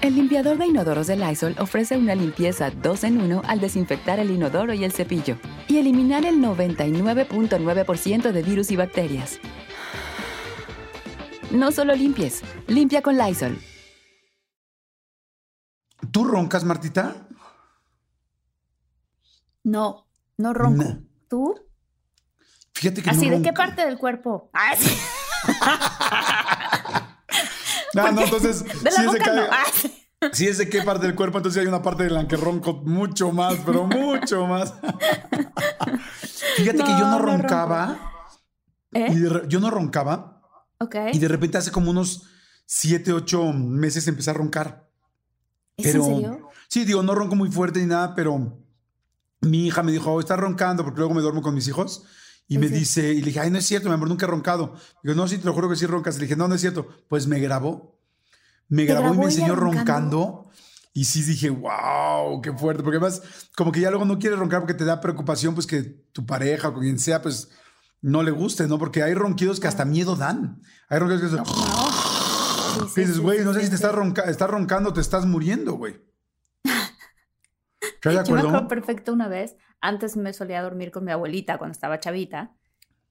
El limpiador de inodoros de Lysol ofrece una limpieza 2 en 1 al desinfectar el inodoro y el cepillo y eliminar el 99.9% de virus y bacterias. No solo limpies, limpia con Lysol. ¿Tú roncas, Martita? No, no ronco. No. ¿Tú? Fíjate que Así, no ¿de qué parte del cuerpo? Ah, sí. Ah, no, entonces, De la si es de, no. cada- Ah, si es de qué parte del cuerpo, entonces hay una parte de la que ronco mucho más, pero mucho más. Fíjate que yo No, no no roncaba. ¿Eh? y de re- yo no roncaba. Ok. Y de repente hace como unos 7, 8 meses empecé a roncar. ¿Es Pero, en serio? Sí, digo, no ronco muy fuerte ni nada, pero mi hija me dijo, oh, estás roncando, porque luego me duermo con mis hijos. Y me Sí. dice, y le dije, ay, no es cierto, mi amor, nunca he roncado. Digo, no, sí, te lo juro que sí roncas. Le dije, no, no es cierto. Pues me grabó. Me ¿Te grabó, y me enseñó roncando? roncando. Y sí dije, wow, qué fuerte. Porque además, como que ya luego no quieres roncar porque te da preocupación, pues que tu pareja o quien sea, pues no le guste, ¿no? Porque hay ronquidos que hasta miedo dan. Hay ronquidos que, Sí, que sí, dices, sí, güey, sí, no sé sí, si te sí. estás, ronca estás roncando, te estás muriendo, güey. ¿Estás de Yo me acuerdo perfecto una vez, antes me solía dormir con mi abuelita cuando estaba chavita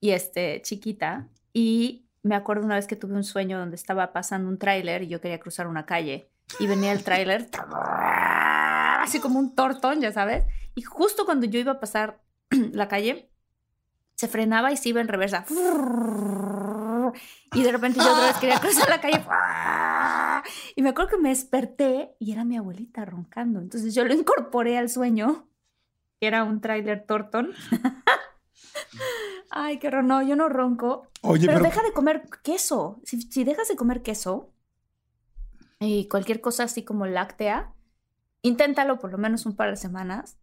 y este chiquita y me acuerdo una vez que tuve un sueño donde estaba pasando un tráiler y yo quería cruzar una calle y venía el tráiler así como un tortón, ya sabes, y justo cuando yo iba a pasar la calle se frenaba y se iba en reversa. Y de repente yo otra vez quería cruzar la calle. Y me acuerdo que me desperté y era mi abuelita roncando. Entonces yo lo incorporé al sueño, era un tráiler Torton. Ay, qué horror. No, yo no ronco. Oye, pero, pero, deja de comer queso. Si, si dejas de comer queso y cualquier cosa así como láctea, inténtalo por lo menos un par de semanas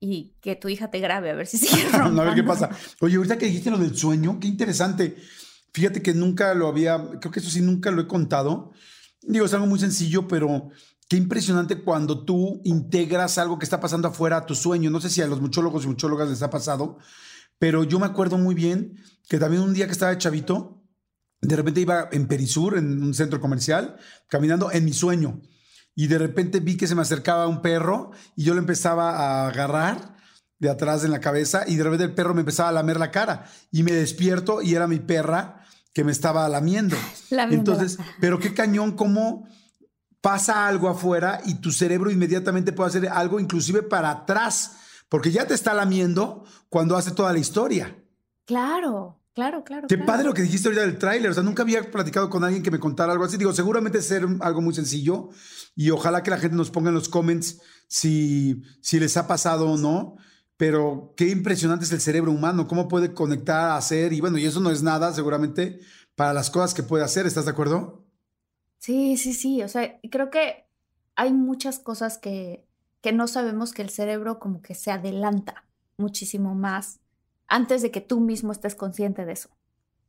y que tu hija te grabe a ver si sigue roncando. a ver qué pasa. Oye, ahorita que dijiste lo del sueño, qué interesante. Fíjate que nunca lo había, creo que eso sí nunca lo he contado. Digo, es algo muy sencillo, pero qué impresionante cuando tú integras algo que está pasando afuera a tu sueño. No sé si a los muchólogos y muchólogas les ha pasado, pero yo me acuerdo muy bien que también un día que estaba chavito, de repente iba en Perisur, en un centro comercial, caminando en mi sueño. Y de repente vi que se me acercaba un perro y yo lo empezaba a agarrar de atrás en la cabeza y de repente el perro me empezaba a lamer la cara y me despierto y era mi perra que me estaba lamiendo. Lamiendo. Entonces, pero qué cañón cómo pasa algo afuera y tu cerebro inmediatamente puede hacer algo inclusive para atrás, porque ya te está lamiendo cuando hace toda la historia. Claro, claro, claro. Qué claro. padre lo que dijiste ahorita del tráiler. O sea, nunca había platicado con alguien que me contara algo así. Digo, seguramente es ser algo muy sencillo y ojalá que la gente nos ponga en los comments si, si les ha pasado o no. Pero qué impresionante es el cerebro humano, cómo puede conectar, hacer. Y bueno, y eso no es nada, seguramente, para las cosas que puede hacer. ¿Estás de acuerdo? Sí, sí, sí. O sea, creo que hay muchas cosas que, que no sabemos que el cerebro como que se adelanta muchísimo más antes de que tú mismo estés consciente de eso.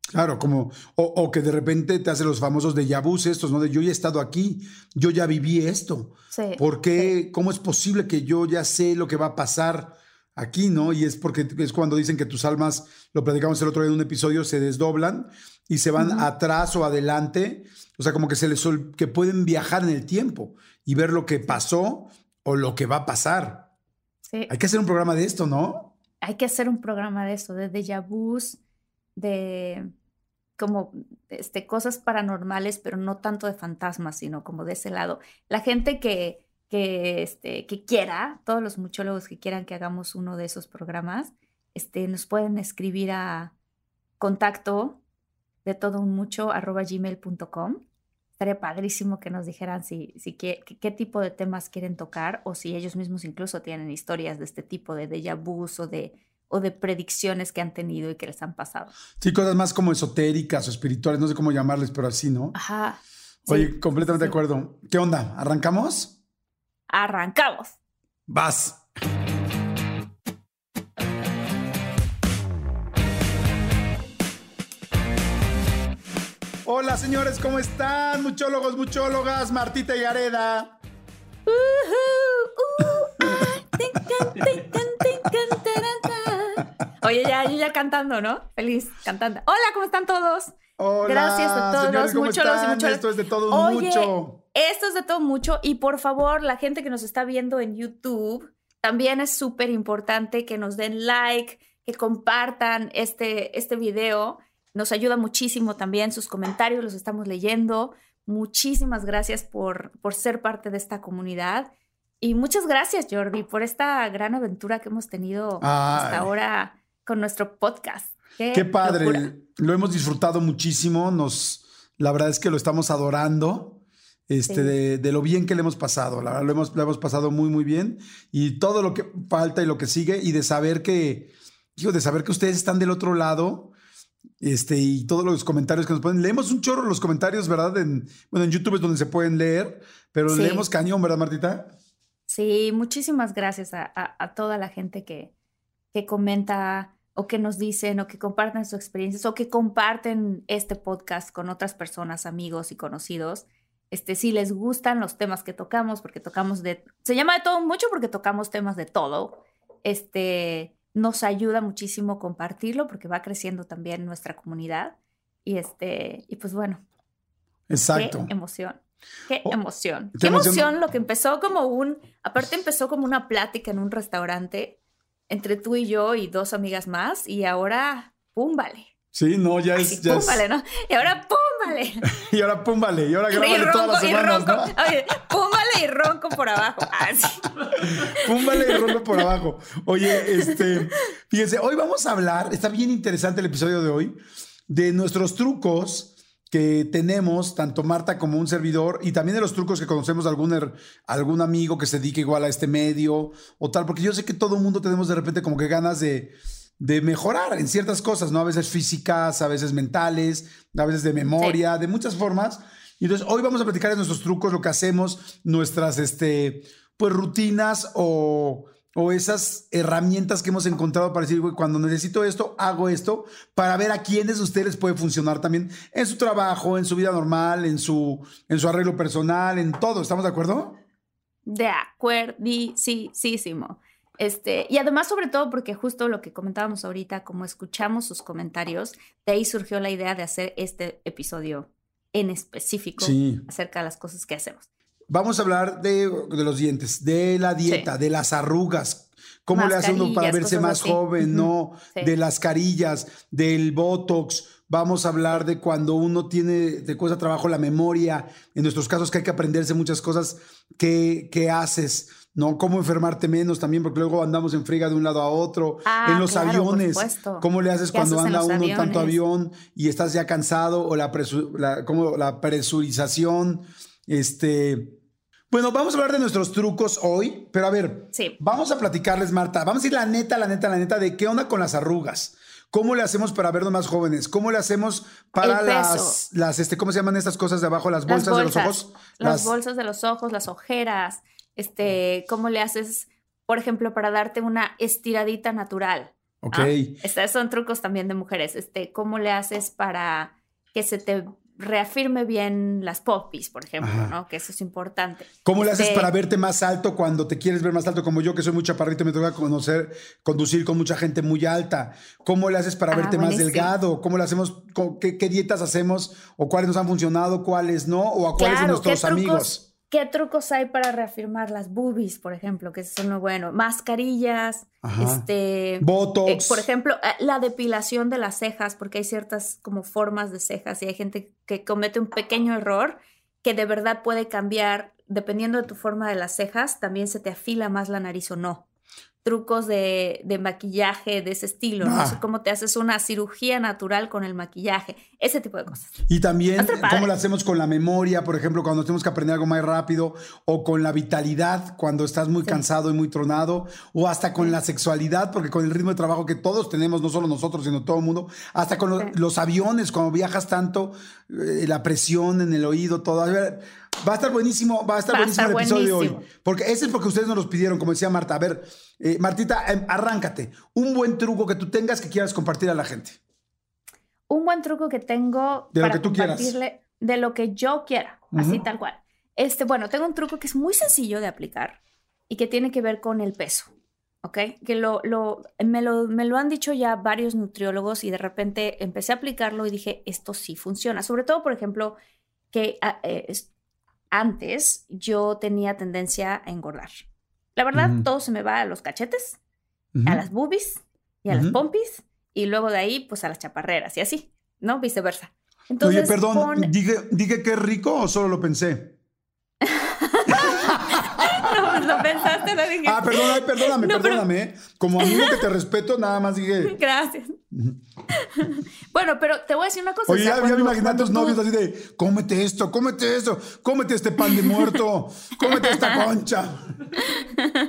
Claro, como, o, o que de repente te hace los famosos de yabús estos, ¿no? De yo ya he estado aquí, yo ya viví esto. Sí. ¿Por qué? ¿Cómo es posible que yo ya sé lo que va a pasar aquí, no? Y es porque es cuando dicen que tus almas, lo platicamos el otro día en un episodio, se desdoblan y se van atrás o adelante. O sea, como que se les que pueden viajar en el tiempo y ver lo que pasó o lo que va a pasar. Sí. Hay que hacer un programa de esto, ¿no? Hay que hacer un programa de eso, de déjà vus, de como este, cosas paranormales, pero no tanto de fantasmas, sino como de ese lado. La gente que, que, este, que quiera, todos los muchólogos que quieran que hagamos uno de esos programas, este, nos pueden escribir a contacto de todo un mucho arroba gmail.com. Estaría estaría padrísimo que nos dijeran si, si qué, qué tipo de temas quieren tocar o si ellos mismos incluso tienen historias de este tipo de déjà vus o de, o de predicciones que han tenido y que les han pasado. Sí, cosas más como esotéricas o espirituales, no sé cómo llamarles, pero así, ¿no? Ajá. Oye, completamente de acuerdo. ¿Qué onda? ¿Arrancamos? Arrancamos. Vas. Hola señores, ¿cómo están? Muchólogos, muchólogas, Martita y Areda. Oye, ya, yo ya cantando, ¿no? Feliz cantando. Hola, ¿cómo están todos? Hola, Gracias a todos señores, ¿cómo y están? muchólogas. Esto es de todo Oye, mucho. Esto es de todo mucho y por favor, la gente que nos está viendo en YouTube, también es súper importante que nos den like, que compartan este, este video. Nos ayuda muchísimo también sus comentarios, los estamos leyendo. Muchísimas gracias por, por ser parte de esta comunidad. Y muchas gracias, Jordi, por esta gran aventura que hemos tenido hasta ahora con nuestro podcast. Qué padre. locura. Lo hemos disfrutado muchísimo. Nos, la verdad es que lo estamos adorando. Este, Sí. de, de lo bien que le hemos pasado. La verdad, lo hemos, lo hemos pasado muy, muy bien. Y todo lo que falta y lo que sigue, y de saber que, digo, de saber que ustedes están del otro lado. Este, y todos los comentarios que nos ponen. Leemos un chorro los comentarios, ¿verdad? En, bueno, en YouTube es donde se pueden leer, pero Sí. leemos cañón, ¿verdad, Martita? Sí, muchísimas gracias a, a- a toda la gente que, que comenta o que nos dicen o que comparten sus experiencias o que comparten este podcast con otras personas, amigos y conocidos. Este, si les gustan los temas que tocamos, porque tocamos de, se llama de todo mucho porque tocamos temas de todo. Este, nos ayuda muchísimo compartirlo porque va creciendo también nuestra comunidad. Y este, y pues bueno, Exacto. Qué emoción. Qué Oh, emoción. qué emoción lo que empezó como un, aparte empezó como una plática en un restaurante entre tú y yo y dos amigas más y ahora, pum, vale. Sí, no, ya Así, es. Ya pum, es- vale, ¿no? Y ahora, pum, vale. Y ahora pum, vale. Y ahora Y grábale todas las ronco, y semanas, ronco. ¿no? Oye, pum, vale y ronco por abajo. Así. Púmbale y rompe por abajo. Oye, este, fíjense, hoy vamos a hablar, está bien interesante el episodio de hoy, de nuestros trucos que tenemos, tanto Marta como un servidor, y también de los trucos que conocemos de algún, her- algún amigo que se dedique igual a este medio o tal, porque yo sé que todo el mundo tenemos de repente como que ganas de, de mejorar en ciertas cosas, ¿no? A veces físicas, a veces mentales, a veces de memoria, de muchas formas. Y entonces hoy vamos a platicar de nuestros trucos, lo que hacemos, nuestras, este, pues rutinas o, o esas herramientas que hemos encontrado para decir, güey, cuando necesito esto, hago esto, para ver a quiénes de ustedes puede funcionar también en su trabajo, en su vida normal, en su, en su arreglo personal, en todo. ¿Estamos de acuerdo? De acuerdísimo. Este, y además, sobre todo, porque justo lo que comentábamos ahorita, como escuchamos sus comentarios, de ahí surgió la idea de hacer este episodio en específico Sí. acerca de las cosas que hacemos. Vamos a hablar de, de los dientes, de la dieta, Sí. de las arrugas, cómo le hace uno para verse más así. joven. ¿no? Sí. De las carillas, del botox. Vamos a hablar de cuando uno tiene, te cuesta trabajo la memoria, en nuestros casos que hay que aprenderse muchas cosas que, que haces, ¿no? Cómo enfermarte menos también, porque luego andamos en friga de un lado a otro. Ah, en los claro, aviones. ¿cómo le haces ¿Qué cuando haces anda uno en tanto aviones? avión y estás ya cansado o la, presu- la, como la presurización? Este... Bueno, vamos a hablar de nuestros trucos hoy, pero a ver, Sí. vamos a platicarles, Marta. Vamos a ir la neta, la neta, la neta, de qué onda con las arrugas. ¿Cómo le hacemos para vernos más jóvenes? ¿Cómo le hacemos para las, las, este, ¿cómo se llaman estas cosas de abajo? Las bolsas, Las de los ojos. Las, bolsas de los ojos, las ojeras, este, ¿cómo le haces, por ejemplo, para darte una estiradita natural? Ok. Ah, estos son trucos también de mujeres. Este, ¿cómo le haces para que se te reafirme bien las popis, por ejemplo, Ajá. ¿no? Que eso es importante. ¿Cómo le haces Este, para verte más alto cuando te quieres ver más alto? Como yo, que soy muy chaparrito, me toca conocer, conducir con mucha gente muy alta. ¿Cómo le haces para Ah, verte más delgado? ¿Cómo le hacemos? ¿Qué, qué dietas hacemos? ¿O cuáles nos han funcionado? ¿Cuáles no? ¿O a cuáles de Claro, ¿qué nuestros amigos? ¿Qué trucos hay para reafirmar las boobies, por ejemplo? Que eso es muy bueno. Mascarillas, Ajá. este... Botox. Eh, por ejemplo, eh, la depilación de las cejas, porque hay ciertas como formas de cejas y hay gente que comete un pequeño error que de verdad puede cambiar, dependiendo de tu forma de las cejas, también se te afila más la nariz o no. Trucos de, de maquillaje de ese estilo, no Ah. cómo te haces una cirugía natural con el maquillaje, ese tipo de cosas. Y también cómo lo hacemos con la memoria, por ejemplo, cuando tenemos que aprender algo más rápido, o con la vitalidad, cuando estás muy Sí. cansado y muy tronado, o hasta con la sexualidad, porque con el ritmo de trabajo que todos tenemos, no solo nosotros, sino todo el mundo, hasta con los aviones, cuando viajas tanto, eh, la presión en el oído, todo. A ver, Va a estar buenísimo, va a estar Va buenísimo estar el episodio de hoy. buenísimo. Porque ese es porque ustedes nos los pidieron, como decía Marta. A ver, eh, Martita, em, arráncate. Un buen truco que tú tengas que quieras compartir a la gente. Un buen truco que tengo De lo para que tú quieras. compartirle de lo que yo quiera, así Ujú. tal cual. Este, bueno, tengo un truco que es muy sencillo de aplicar y que tiene que ver con el peso, ¿ok? Que lo, lo, me, lo, me lo han dicho ya varios nutriólogos y de repente empecé a aplicarlo y dije, esto sí funciona. Sobre todo, por ejemplo, que ah, eh, antes yo tenía tendencia a engordar. La verdad, todo se me va a los cachetes, a las boobies y a las pompis y luego de ahí pues a las chaparreras y así, ¿no? Viceversa. Entonces, Oye, perdón, pon- ¿dije, ¿dije que es rico o solo lo pensé? Lo pensaste, lo dijiste. Ah, perdón, ay, perdóname, No, pero- perdóname. ¿eh? Como amigo que te respeto, nada más dije. Gracias. bueno, pero te voy a decir una cosa. Oye, ya, me imaginé a tus novios así de, cómete esto, cómete esto, cómete este pan de muerto, cómete esta concha.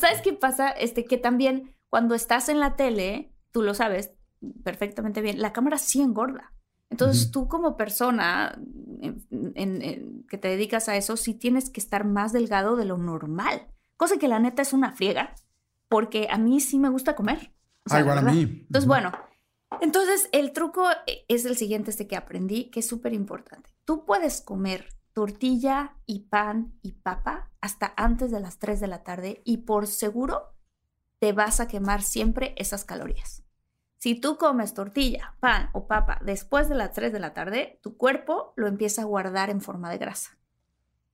¿Sabes qué pasa? Este, que también cuando estás en la tele, tú lo sabes perfectamente bien, la cámara sí engorda. Entonces tú como persona en- en- en- que te dedicas a eso, sí tienes que estar más delgado de lo normal. Cosa que la neta es una friega, porque a mí sí me gusta comer. O sea, igual a mí. Entonces, bueno, entonces el truco e- es el siguiente, este que aprendí, que es súper importante. Tú puedes comer tortilla y pan y papa hasta antes de las 3 de la tarde y por seguro te vas a quemar siempre esas calorías. Si tú comes tortilla, pan o papa después de las 3 de la tarde, tu cuerpo lo empieza a guardar en forma de grasa.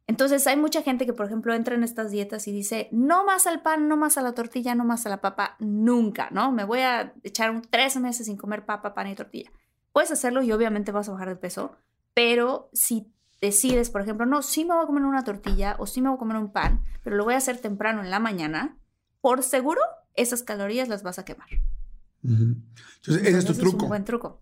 Entonces hay mucha gente que, por ejemplo, entra en estas dietas y dice, no más al pan, no más a la tortilla, no más a la papa, nunca, ¿no? Me voy a echar un tres meses sin comer papa, pan y tortilla. Puedes hacerlo y obviamente vas a bajar de peso, pero si decides, por ejemplo, no, sí me voy a comer una tortilla o sí me voy a comer un pan, pero lo voy a hacer temprano en la mañana, por seguro esas calorías las vas a quemar. Entonces, ese es tu truco. un buen truco.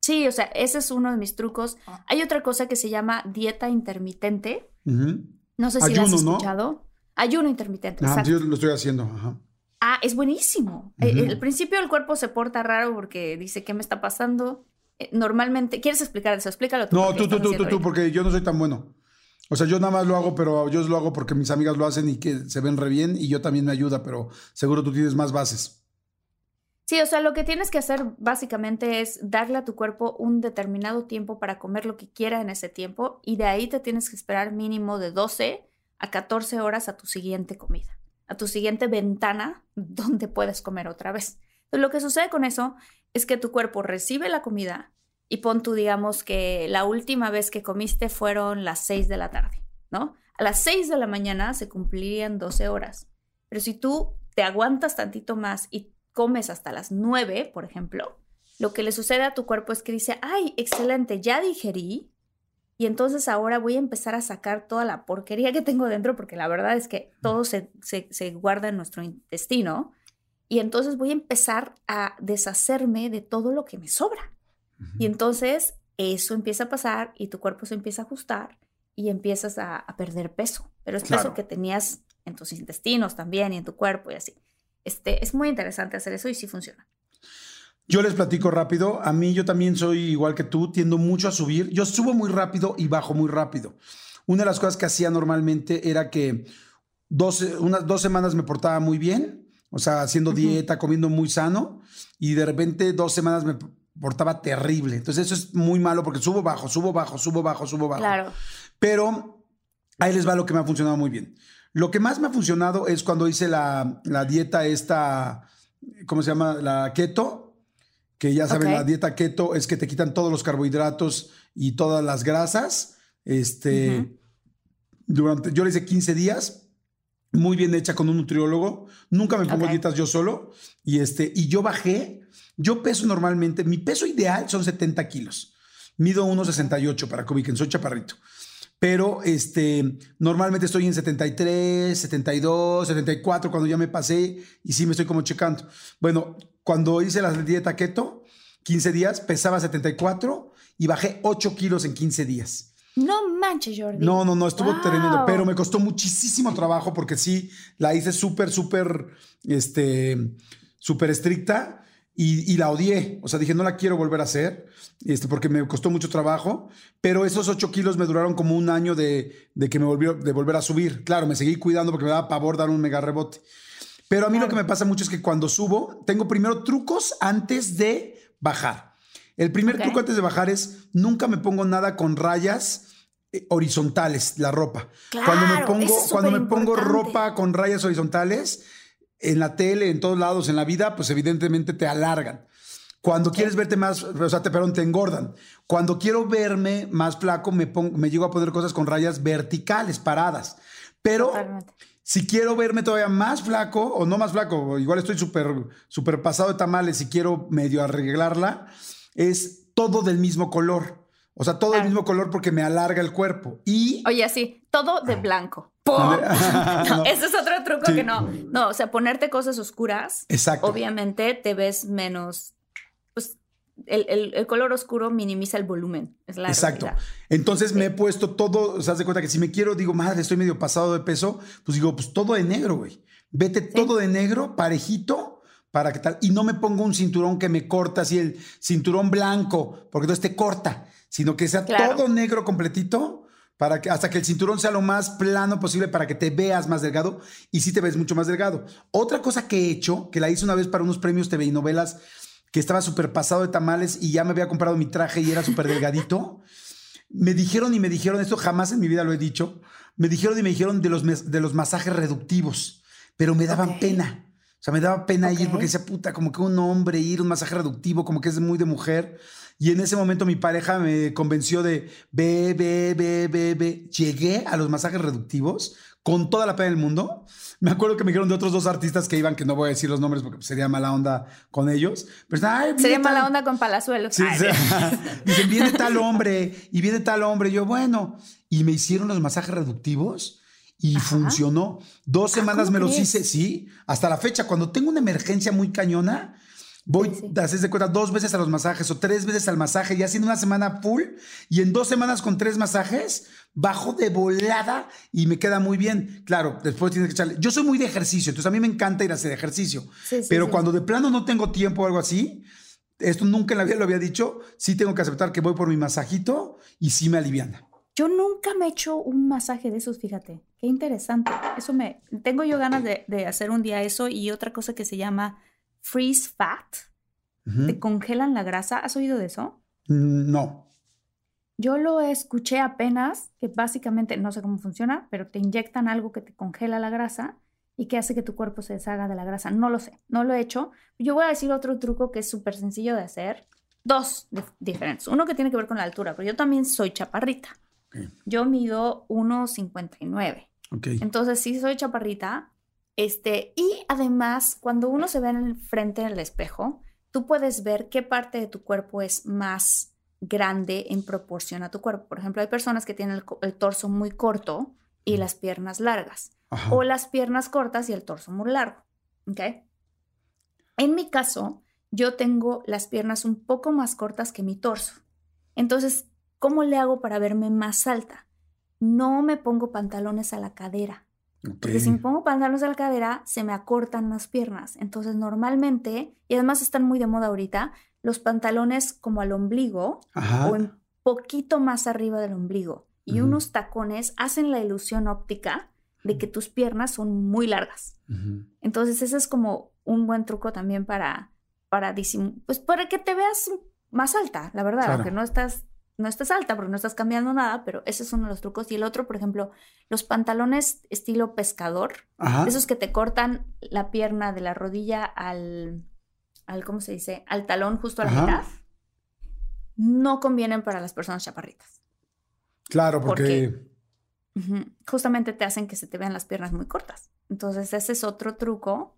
Sí, o sea, ese es uno de mis trucos. Ah. Hay otra cosa que se llama dieta intermitente. No sé si la has Ayuno, ¿no? escuchado. Ayuno intermitente. Ah, yo lo estoy haciendo. Ajá. Ah, es buenísimo. Eh, Ujú. Al principio el cuerpo se porta raro porque dice, ¿qué me está pasando? Eh, Normalmente, ¿quieres explicar eso? Explícalo tú. No, porque tú, tú, tú, tú, tú, porque yo no soy tan bueno. O sea, yo nada más lo hago, pero yo lo hago porque mis amigas lo hacen y que se ven re bien y yo también me ayuda, pero seguro tú tienes más bases. Sí, o sea, lo que tienes que hacer básicamente es darle a tu cuerpo un determinado tiempo para comer lo que quiera en ese tiempo y de ahí te tienes que esperar mínimo de 12 a 14 horas a tu siguiente comida, a tu siguiente ventana donde puedes comer otra vez. Entonces, lo que sucede con eso es que tu cuerpo recibe la comida y pon tú, digamos, que la última vez que comiste fueron las 6 de la tarde, ¿no? A las 6 de la mañana se cumplirían 12 horas. Pero si tú te aguantas tantito más y comes hasta las 9, por ejemplo, lo que le sucede a tu cuerpo es que dice, ay, excelente, ya digerí. Y entonces ahora voy a empezar a sacar toda la porquería que tengo dentro, porque la verdad es que todo se, se- se guarda en nuestro intestino. Y entonces voy a empezar a deshacerme de todo lo que me sobra. Y entonces eso empieza a pasar y tu cuerpo se empieza a ajustar y empiezas a, a perder peso. Pero es Claro. peso que tenías en tus intestinos también y en tu cuerpo y así. Este, es muy interesante hacer eso y sí funciona. Yo les platico rápido. A mí yo también soy igual que tú, tiendo mucho a subir. Yo subo muy rápido y bajo muy rápido. Una de las cosas que hacía normalmente era que dos, unas dos semanas me portaba muy bien, o sea, haciendo Ujú. dieta, comiendo muy sano, y de repente dos semanas me portaba terrible. Entonces eso es muy malo porque subo bajo, subo bajo, subo bajo, subo bajo. Claro. Pero ahí les va lo que me ha funcionado muy bien. Lo que más me ha funcionado es cuando hice la, la dieta esta, ¿cómo se llama? La keto, que ya saben, la dieta keto es que te quitan todos los carbohidratos y todas las grasas. Este, durante, yo le hice 15 días, muy bien hecha con un nutriólogo. Nunca me pongo dietas yo solo. Y, este, y yo bajé, yo peso normalmente, mi peso ideal son 70 kilos. Mido 1,68 para que ubiquen, soy chaparrito. Pero este, normalmente estoy en 73, 72, 74 cuando ya me pasé y sí me estoy como checando. Bueno, cuando hice la dieta keto, 15 días, pesaba 74 y bajé 8 kilos en 15 días. No manches, Jordi. No, no, no, estuvo Wow. tremendo, pero me costó muchísimo trabajo porque sí, la hice súper, súper, este, súper estricta y, y la odié. O sea, dije, no la quiero volver a hacer, este, porque me costó mucho trabajo, pero esos 8 kilos me duraron como un año de, de que me volvió, de volver a subir. Claro, me seguí cuidando porque me daba pavor dar un mega rebote. Pero a mí lo que me pasa mucho es que cuando subo, tengo primero trucos antes de bajar. El primer Ok. truco antes de bajar es nunca me pongo nada con rayas eh, horizontales, la ropa. cuando me Claro, pongo, es cuando me pongo ropa con rayas horizontales, en la tele, en todos lados, en la vida, pues evidentemente te alargan. Cuando quieres verte más, o sea, te, perdón, te engordan. Cuando quiero verme más flaco, me, pongo, me llego a poner cosas con rayas verticales, paradas. Pero Totalmente. si quiero verme todavía más flaco, o no más flaco, igual estoy súper súper pasado de tamales y quiero medio arreglarla, es todo del mismo color. O sea, todo del Claro. mismo color porque me alarga el cuerpo. Y Oye, así, todo de blanco. ¡Pum! Ah. No. No, ese es otro truco Sí. que no. No, o sea, ponerte cosas oscuras, Exacto. obviamente te ves menos. Pues el, el- el color oscuro minimiza el volumen. Es la Exacto. realidad. Entonces me he puesto todo, o sea, de cuenta que si me quiero, digo, madre, estoy medio pasado de peso, pues digo, pues todo de negro, güey. Vete todo de negro, parejito, para que tal. Y no me pongo un cinturón que me corta así el cinturón blanco, porque entonces te corta, sino que sea Claro. todo negro completito. Para que, hasta que el cinturón sea lo más plano posible para que te veas más delgado y sí te ves mucho más delgado. Otra cosa que he hecho, que la hice una vez para unos premios TV y novelas, que estaba súper pasado de tamales y ya me había comprado mi traje y era súper delgadito. Me dijeron y me dijeron, esto jamás en mi vida lo he dicho, me dijeron y me dijeron de los, de los masajes reductivos, pero me daban pena. O sea, me daba pena ir porque decía, puta, como que un hombre ir un masaje reductivo, como que es muy de mujer. Y en ese momento mi pareja me convenció de, ve, ve, ve, ve, ve. Llegué a los masajes reductivos con toda la pena del mundo. Me acuerdo que me dijeron de otros dos artistas que iban, que no voy a decir los nombres porque sería mala onda con ellos. Pero, ay, Sería tal- mala onda con Palazuelos. Sí. Dicen, viene tal hombre y viene tal hombre. Y yo, bueno, y me hicieron los masajes reductivos y Ajá. funcionó. Dos Ah, semanas ¿cómo me los crees? hice, sí, hasta la fecha. Cuando tengo una emergencia muy cañona, voy, Sí, haces de cuenta, dos veces a los masajes o tres veces al masaje, ya haciendo una semana full y en dos semanas con tres masajes, bajo de volada y me queda muy bien. Claro, después tienes que echarle. Yo soy muy de ejercicio, entonces a mí me encanta ir a hacer ejercicio. Sí, sí, pero cuando de plano no tengo tiempo o algo así, esto nunca en la vida lo había dicho, sí tengo que aceptar que voy por mi masajito y sí me aliviana. Yo nunca me he hecho un masaje de esos, fíjate. Qué interesante. Eso me. Tengo yo ganas de, de hacer un día eso y otra cosa que se llama freeze fat. Ujú. Te congelan la grasa. ¿Has oído de eso? Mm, No. Yo lo escuché apenas, que básicamente no sé cómo funciona, pero te inyectan algo que te congela la grasa y que hace que tu cuerpo se deshaga de la grasa. No lo sé, no lo he hecho. Yo voy a decir otro truco que es súper sencillo de hacer. Dos dif- diferentes. Uno que tiene que ver con la altura, pero yo también soy chaparrita. Ok. Yo mido 1,59. Ok. Entonces sí soy chaparrita. Este, y además, cuando uno se ve en el frente del espejo, tú puedes ver qué parte de tu cuerpo es más grande en proporción a tu cuerpo. Por ejemplo, hay personas que tienen el, torso muy corto y las piernas largas, Ajá. o las piernas cortas y el torso muy largo. ¿ok? En mi caso, yo tengo las piernas un poco más cortas que mi torso. Entonces, ¿cómo le hago para verme más alta? No me pongo pantalones a la cadera. Porque si me pongo pantalones a la cadera, se me acortan las piernas. Entonces, normalmente, y además están muy de moda ahorita, los pantalones como al ombligo Ajá. o un poquito más arriba del ombligo y unos tacones hacen la ilusión óptica de que tus piernas son muy largas. Entonces, ese es como un buen truco también para, para disim- pues para que te veas más alta, la verdad, Claro. aunque no estás, no estás alta porque no estás cambiando nada, pero ese es uno de los trucos. Y el otro, por ejemplo, los pantalones estilo pescador, Ajá. esos que te cortan la pierna de la rodilla al, al ¿cómo se dice? Al talón justo a la Ajá. mitad, no convienen para las personas chaparritas. Claro, porque. porque-. Justamente te hacen que se te vean las piernas muy cortas. Entonces, ese es otro truco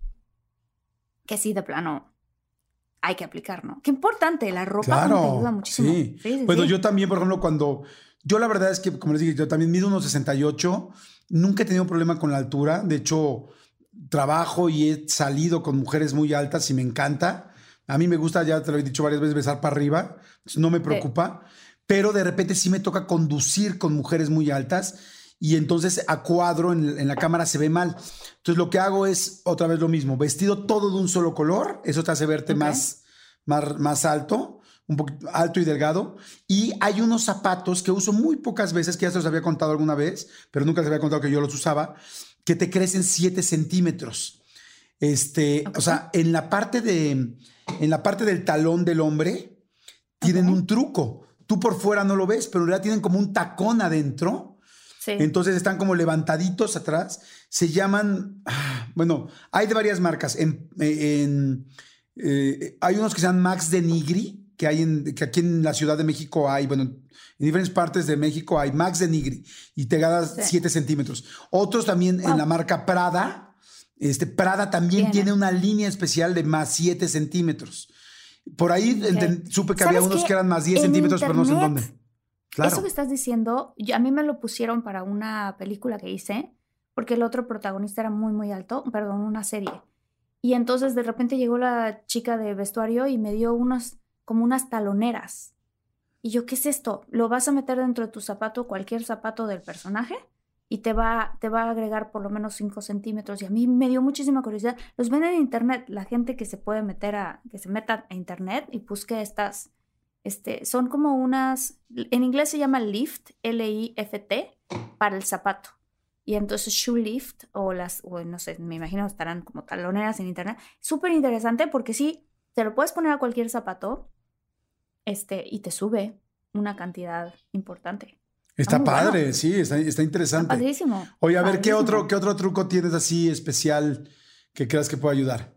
que sí, de plano, hay que aplicar, ¿no? Qué importante, la ropa te Claro. ayuda muchísimo. Sí. Sí, sí, Bueno, sí. yo también, por ejemplo, cuando Yo la verdad es que, como les dije, yo también mido unos 68. Nunca he tenido problema con la altura. De hecho, trabajo y he salido con mujeres muy altas y me encanta. A mí me gusta, ya te lo he dicho varias veces, besar para arriba. No me preocupa. Pero de repente sí me toca conducir con mujeres muy altas y entonces a cuadro en, en, la cámara se ve mal. Entonces lo que hago es otra vez lo mismo, vestido todo de un solo color, eso te hace verte okay. más, más, más alto, un poquito alto y delgado. Y hay unos zapatos que uso muy pocas veces, que ya se los había contado alguna vez, pero nunca les había contado que yo los usaba, que te crecen 7 centímetros. Este, okay. o sea, en la parte de, en la parte del talón del hombre tienen okay. un truco. Tú por fuera no lo ves, pero en realidad tienen como un tacón adentro. Sí. Entonces están como levantaditos atrás. Se llaman, ah, bueno, hay de varias marcas. En, en, eh, hay unos que se llaman Max de Nigri, que, hay en, que aquí en la Ciudad de México hay, bueno, en diferentes partes de México hay Max de Nigri y te ganas 7 sí. centímetros. Otros también wow. en la marca Prada. Este, Prada también tiene. tiene una línea especial de más 7 centímetros. Por ahí okay. supe que había unos qué? que eran más 10 centímetros, Internet, pero no sé en dónde. Claro. Eso que estás diciendo, yo, a mí me lo pusieron para una película que hice, porque el otro protagonista era muy, muy alto, perdón, una serie. Y entonces de repente llegó la chica de vestuario y me dio unos, como unas taloneras. Y yo, ¿qué es esto? ¿Lo vas a meter dentro de tu zapato, cualquier zapato del personaje? Y te va, te va a agregar por lo menos 5 centímetros. Y a mí me dio muchísima curiosidad. Los venden en internet. La gente que se puede meter a, que se meta a internet y busque estas, este, son como unas, en inglés se llama lift, L-I-F-T, para el zapato. Y entonces shoe lift o las, o no sé, me imagino estarán como taloneras en internet. Súper interesante porque sí, te lo puedes poner a cualquier zapato este, y te sube una cantidad importante. Está ah, padre, bueno. sí, está, está interesante. Está padrísimo. Oye, a ver. ¿qué otro, ¿qué otro truco tienes así especial que creas que pueda ayudar?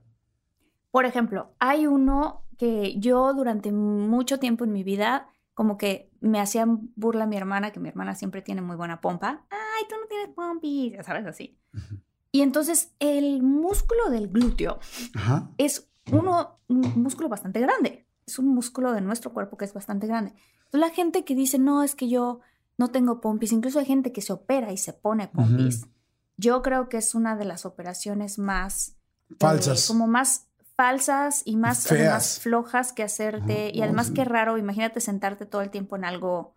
Por ejemplo, hay uno que yo durante mucho tiempo en mi vida como que me hacían burla a mi hermana, que mi hermana siempre tiene muy buena pompa. Ay, tú no tienes pompis, ya sabes, así. Uh -huh. Y entonces el músculo del glúteo Ajá. es uno, un músculo bastante grande. Es un músculo de nuestro cuerpo que es bastante grande. Entonces la gente que dice, no, es que yo no tengo pompis, incluso hay gente que se opera y se pone pompis. Uh -huh. Yo creo que es una de las operaciones más... Falsas. Eh, como más falsas y más, más flojas que hacerte. y además, qué raro, imagínate sentarte todo el tiempo en algo,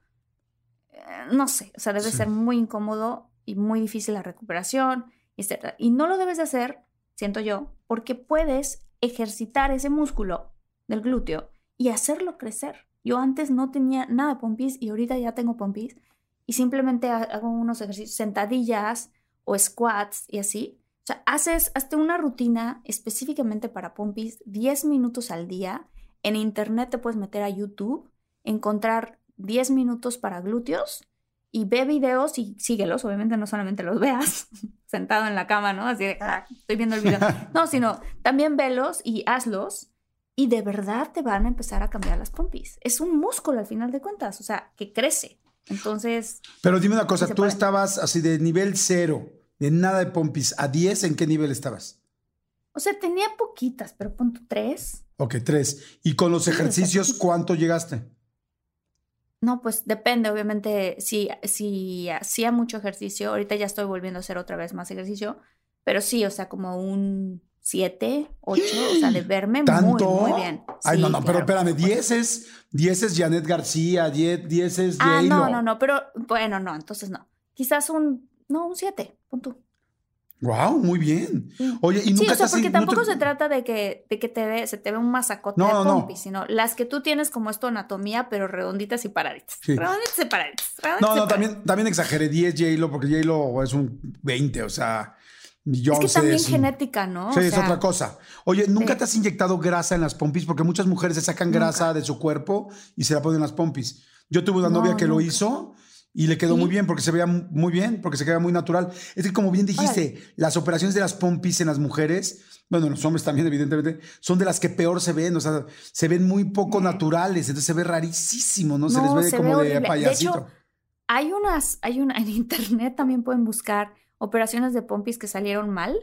eh, no sé, o sea, debe sí. ser muy incómodo y muy difícil la recuperación, etc. Y no lo debes de hacer, siento yo, porque puedes ejercitar ese músculo del glúteo y hacerlo crecer. Yo antes no tenía nada de pompis y ahorita ya tengo pompis y simplemente hago unos ejercicios, sentadillas o squats y así, sea, haces, hazte una rutina específicamente para pompis 10 minutos al día. En internet te puedes meter a YouTube, encontrar 10 minutos para glúteos y ve videos y síguelos. Obviamente no solamente los veas sentado en la cama, ¿no? Así de, ah, estoy viendo el video. No, sino también velos y hazlos y de verdad te van a empezar a cambiar las pompis. Es un músculo al final de cuentas, o sea, que crece. Entonces... Pero dime una cosa, tú estabas así de nivel cero de nada de pompis, a 10, ¿en qué nivel estabas? O sea, tenía poquitas, pero punto 3. Ok, 3. ¿Y con los ejercicios cuánto llegaste? No, pues depende, obviamente, si, si hacía mucho ejercicio, ahorita ya estoy volviendo a hacer otra vez más ejercicio, pero sí, o sea, como un 7, 8, o sea, de verme ¿Tanto? muy, muy bien. Ay, sí, no, no, claro, pero espérame, 10 es, 10 es Janet García, 10, 10 es Ah, no, no, no, pero bueno, no, entonces no. Quizás un, no, un 7, punto. Wow, muy bien. Oye, y nunca sí, o sea, porque tampoco no te... se trata de que, de que te ve, se te ve un masacote no, de pompis, no. sino las que tú tienes como esto anatomía, pero redonditas y paraditas. Sí. Redonditas y paraditas. Redonditas no, no, también, también exageré 10 J-Lo, porque J-Lo es un 20, o sea. Yo es que también es un... genética, ¿no? Sí, o es otra cosa. Oye, ¿nunca sí. te has inyectado grasa en las pompis? Porque muchas mujeres se sacan grasa nunca. de su cuerpo y se la ponen en las pompis. Yo tuve una novia que lo hizo y le quedó ¿Sí? muy bien porque se veía muy bien, porque se queda muy natural. Es que como bien dijiste, Ay. las operaciones de las pompis en las mujeres, bueno, en los hombres también evidentemente, son de las que peor se ven, o sea, se ven muy poco naturales, entonces se ve rarísimo, ¿no? Se les ve se como ve de payasito. De hecho, hay unas, hay una, en internet también pueden buscar operaciones de pompis que salieron mal.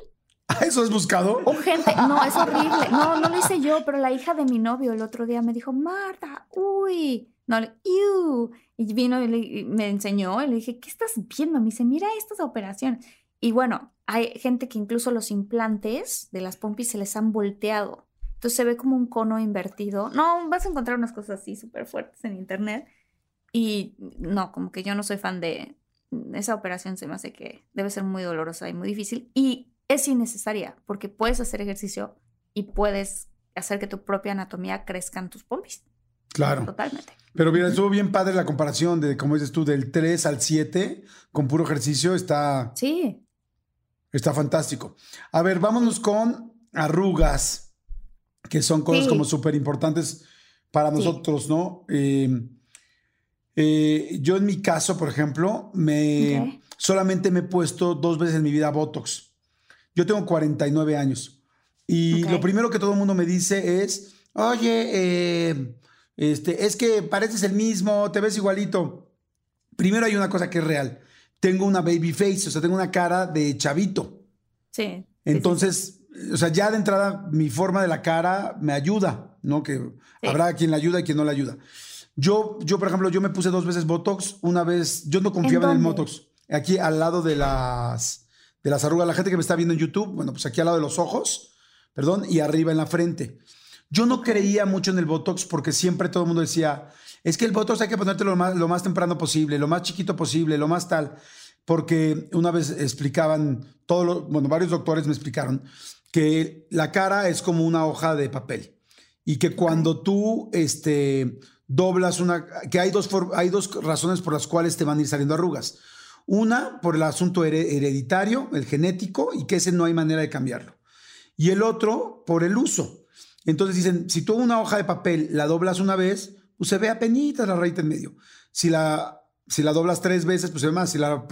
¿Eso has buscado? O gente, no, es horrible. No, no lo hice yo, pero la hija de mi novio el otro día me dijo, Marta, uy, No, le, "Iu". Y vino y, me enseñó y le dije, ¿qué estás viendo? Me dice, mira estas operaciones. Y bueno, hay gente que incluso los implantes de las pompis se les han volteado. Entonces se ve como un cono invertido. No, vas a encontrar unas cosas así súper fuertes en internet. Y no, como que yo no soy fan de esa operación. Se me hace que debe ser muy dolorosa y muy difícil. Y es innecesaria porque puedes hacer ejercicio y puedes hacer que tu propia anatomía crezcan tus pompis. Claro. Totalmente. Pero mira, estuvo bien padre la comparación de, como dices tú, del 3 al 7 con puro ejercicio. Está, Sí. está fantástico. A ver, vámonos con arrugas, que son cosas Sí. como súper importantes para Sí. nosotros, ¿no? Eh, eh, yo en mi caso, por ejemplo, me solamente me he puesto dos veces en mi vida Botox. Yo tengo 49 años. Y lo primero que todo el mundo me dice es, oye, eh, este, es que pareces el mismo, te ves igualito. Primero hay una cosa que es real. Tengo una baby face, o sea, tengo una cara de chavito. Sí. sí, sí, Entonces, o sea, ya de entrada mi forma de la cara me ayuda, ¿no? Que Sí. habrá quien la ayuda y quien no la ayuda. Yo, yo, por ejemplo, yo me puse dos veces Botox. Una vez, yo no confiaba en, el dónde? Botox. Aquí al lado de las, de las arrugas. La gente que me está viendo en YouTube, bueno, pues aquí al lado de los ojos, perdón, y arriba en la frente. Yo no creía mucho en el Botox porque siempre todo el mundo decía, es que el Botox hay que ponértelo lo más, lo más temprano posible, lo más chiquito posible, lo más tal. Porque una vez explicaban, todos los- bueno, varios doctores me explicaron que la cara es como una hoja de papel y que cuando tú este, doblas una, que hay dos, hay dos razones por las cuales te van a ir saliendo arrugas. Una, por el asunto here- hereditario, el genético, y que ese no hay manera de cambiarlo. Y el otro, por el uso. Entonces dicen, si tú una hoja de papel la doblas una vez, pues se ve apenas la rayita en medio. Si la, si la doblas tres veces, pues se ve más. Si la,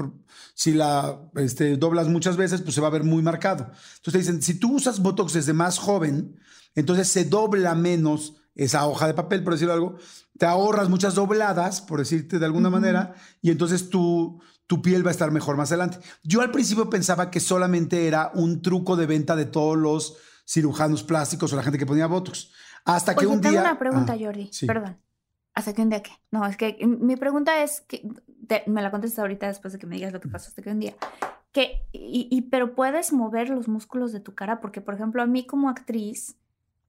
si la este, doblas muchas veces, pues se va a ver muy marcado. Entonces te dicen, si tú usas Botox desde más joven, entonces se dobla menos esa hoja de papel, por decirlo algo. Te ahorras muchas dobladas, por decirte de alguna manera, y entonces tu piel va a estar mejor más adelante. Yo al principio pensaba que solamente era un truco de venta de todos los cirujanos plásticos o la gente que ponía Botox. Hasta que Oye, un tengo día... una pregunta, Ah, Jordi. sí. Perdón. ¿Hasta qué un día qué? No, es que mi pregunta es que te- me la contestas ahorita después de que me digas lo que pasó hasta que un día. Que, y, y- pero puedes mover los músculos de tu cara, porque, por ejemplo, a mí como actriz,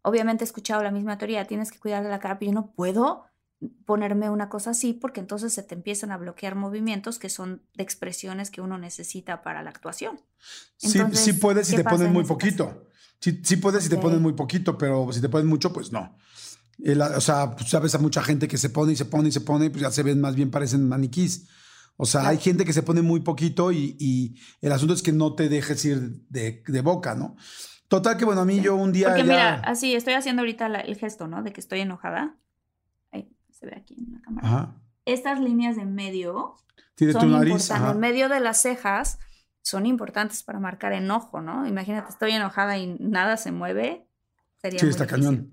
obviamente he escuchado la misma teoría, tienes que cuidar de la cara, pero yo no puedo ponerme una cosa así porque entonces se te empiezan a bloquear movimientos que son de expresiones que uno necesita para la actuación. Sí, Entonces, sí puedes si ¿qué te pones muy ese caso? Sí, sí puedes si te Ok. pones muy poquito, pero si te pones mucho, pues no. El- o sea, pues sabes a mucha gente que se pone y se pone y se pone, pues ya se ven más bien, parecen maniquís. O sea, Claro. hay gente que se pone muy poquito y, y el asunto es que no te dejes ir de, de boca, ¿no? Total que, bueno, a mí yo un día Porque ya- mira, así estoy haciendo ahorita la- el gesto, ¿no? De que estoy enojada. Ahí se ve aquí en la cámara. Ajá. Estas líneas de medio Tiene tu son nariz. importantes. En medio de las cejas son importantes para marcar enojo, ¿no? Imagínate, estoy enojada y nada se mueve. Sería Sí, muy está cañón.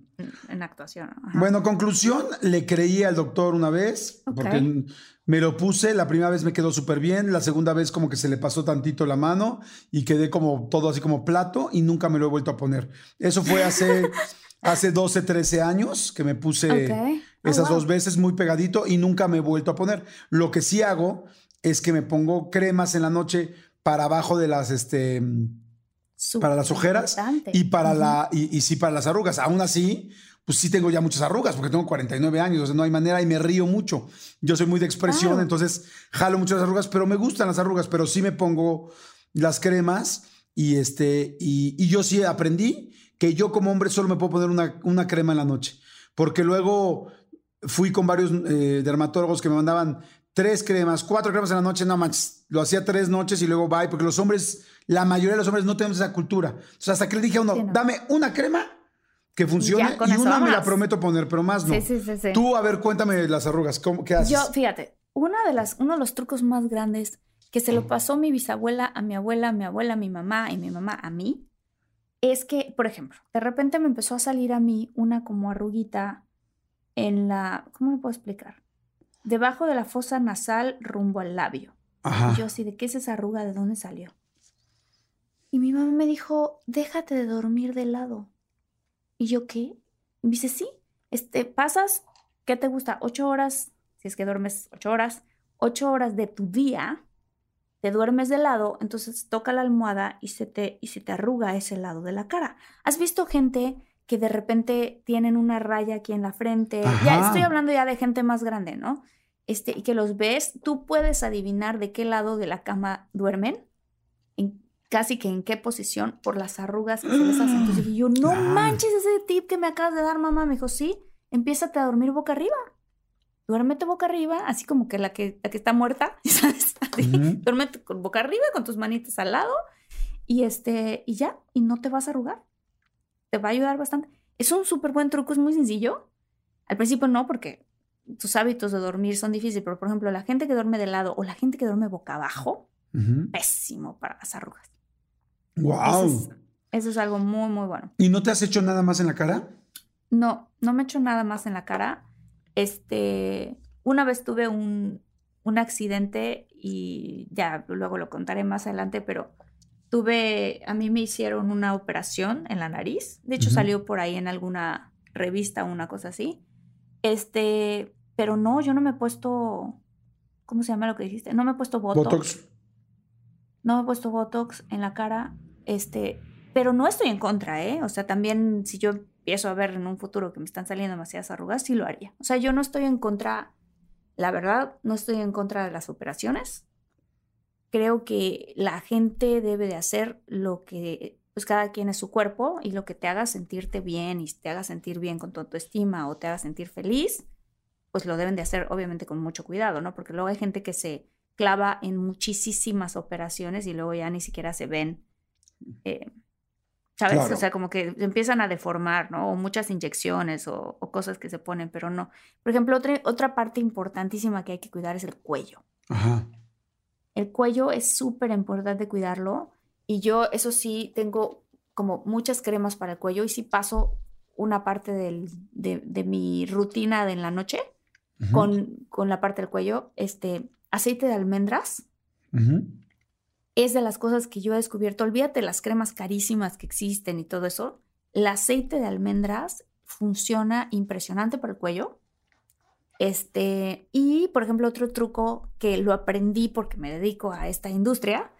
En, actuación. Bueno, conclusión, le creí al doctor una vez, porque me lo puse, la primera vez me quedó súper bien, la segunda vez como que se le pasó tantito la mano y quedé como todo así como plato y nunca me lo he vuelto a poner. Eso fue hace, hace 12, 13 años que me puse. Oh, esas wow. dos veces muy pegadito y nunca me he vuelto a poner. Lo que sí hago es que me pongo cremas en la noche para abajo de las, este, para las ojeras y para la y, y sí para las arrugas. Aún así, pues sí tengo ya muchas arrugas porque tengo 49 años, o sea, no hay manera y me río mucho. Yo soy muy de expresión, Claro. entonces jalo muchas arrugas, pero me gustan las arrugas, pero sí me pongo las cremas y este y, y yo sí aprendí que yo como hombre solo me puedo poner una, una crema en la noche, porque luego fui con varios eh, dermatólogos que me mandaban tres cremas, cuatro cremas en la noche, no manches, lo hacía tres noches y luego bye, porque los hombres, la mayoría de los hombres no tenemos esa cultura. Entonces, hasta que le dije a uno, Sí, no. dame una crema que funcione Ya, y una me la prometo poner, pero más no. Sí, sí, sí, sí. Tú, a ver, cuéntame las arrugas, ¿cómo, ¿qué haces? Yo, fíjate, una de las, uno de los trucos más grandes que se lo pasó mi bisabuela a mi abuela, mi abuela a mi mamá y mi mamá a mí, es que, por ejemplo, de repente me empezó a salir a mí una como arruguita en la, ¿cómo lo puedo explicar? Debajo de la fosa nasal rumbo al labio. Ajá. Y yo así, ¿de qué es esa arruga? ¿De dónde salió? Y mi mamá me dijo, déjate de dormir de lado. ¿Y yo qué? Y me dice, sí, este, pasas ¿qué te gusta? Ocho horas, si es que duermes ocho horas, ocho horas de tu día, te duermes de lado, entonces toca la almohada y se te, y se te arruga ese lado de la cara. ¿Has visto gente que de repente tienen una raya aquí en la frente? Ya estoy hablando ya de gente más grande, ¿no? Este, y que los ves, tú puedes adivinar de qué lado de la cama duermen, en, casi que en qué posición, por las arrugas que se les hacen. Entonces dije yo, no manches ese tip que me acabas de dar, mamá. Me dijo, sí, empiézate a dormir boca arriba. Duérmete boca arriba, así como que la que, la que está muerta, ¿sabes? Así. Duérmete con boca arriba, con tus manitas al lado, y este, y ya, y no te vas a arrugar. Te va a ayudar bastante. Es un súper buen truco, es muy sencillo. Al principio no, porque tus hábitos de dormir son difíciles, pero por ejemplo, la gente que duerme de lado o la gente que duerme boca abajo, Ujú. pésimo para las arrugas. Wow. Eso es, eso es algo muy, muy bueno. ¿Y no te has hecho nada más en la cara? No, no me echo nada más en la cara. Este, una vez tuve un, un accidente y ya luego lo contaré más adelante, pero tuve, a mí me hicieron una operación en la nariz. De hecho, salió por ahí en alguna revista o una cosa así. Este, pero no, yo no me he puesto, ¿cómo se llama lo que dijiste? No me he puesto botox. Botox. No me he puesto Botox en la cara, este, pero no estoy en contra, ¿eh? O sea, también si yo empiezo a ver en un futuro que me están saliendo demasiadas arrugas, sí lo haría. O sea, yo no estoy en contra, la verdad, no estoy en contra de las operaciones. Creo que la gente debe de hacer lo que, pues cada quien es su cuerpo y lo que te haga sentirte bien y te haga sentir bien con tu autoestima o te haga sentir feliz, pues lo deben de hacer obviamente con mucho cuidado, ¿no? Porque luego hay gente que se clava en muchísimas operaciones y luego ya ni siquiera se ven, eh, ¿sabes? Claro. O sea, como que empiezan a deformar, ¿no? O muchas inyecciones o, o cosas que se ponen, pero no. Por ejemplo, otra, otra parte importantísima que hay que cuidar es el cuello. Ajá. El cuello es súper importante cuidarlo y yo, eso sí, tengo como muchas cremas para el cuello y sí paso una parte del- de, de mi rutina de en la noche con, con la parte del cuello, este, aceite de almendras es de las cosas que yo he descubierto. Olvídate las cremas carísimas que existen y todo eso. El aceite de almendras funciona impresionante para el cuello. Este, y por ejemplo, otro truco que lo aprendí porque me dedico a esta industria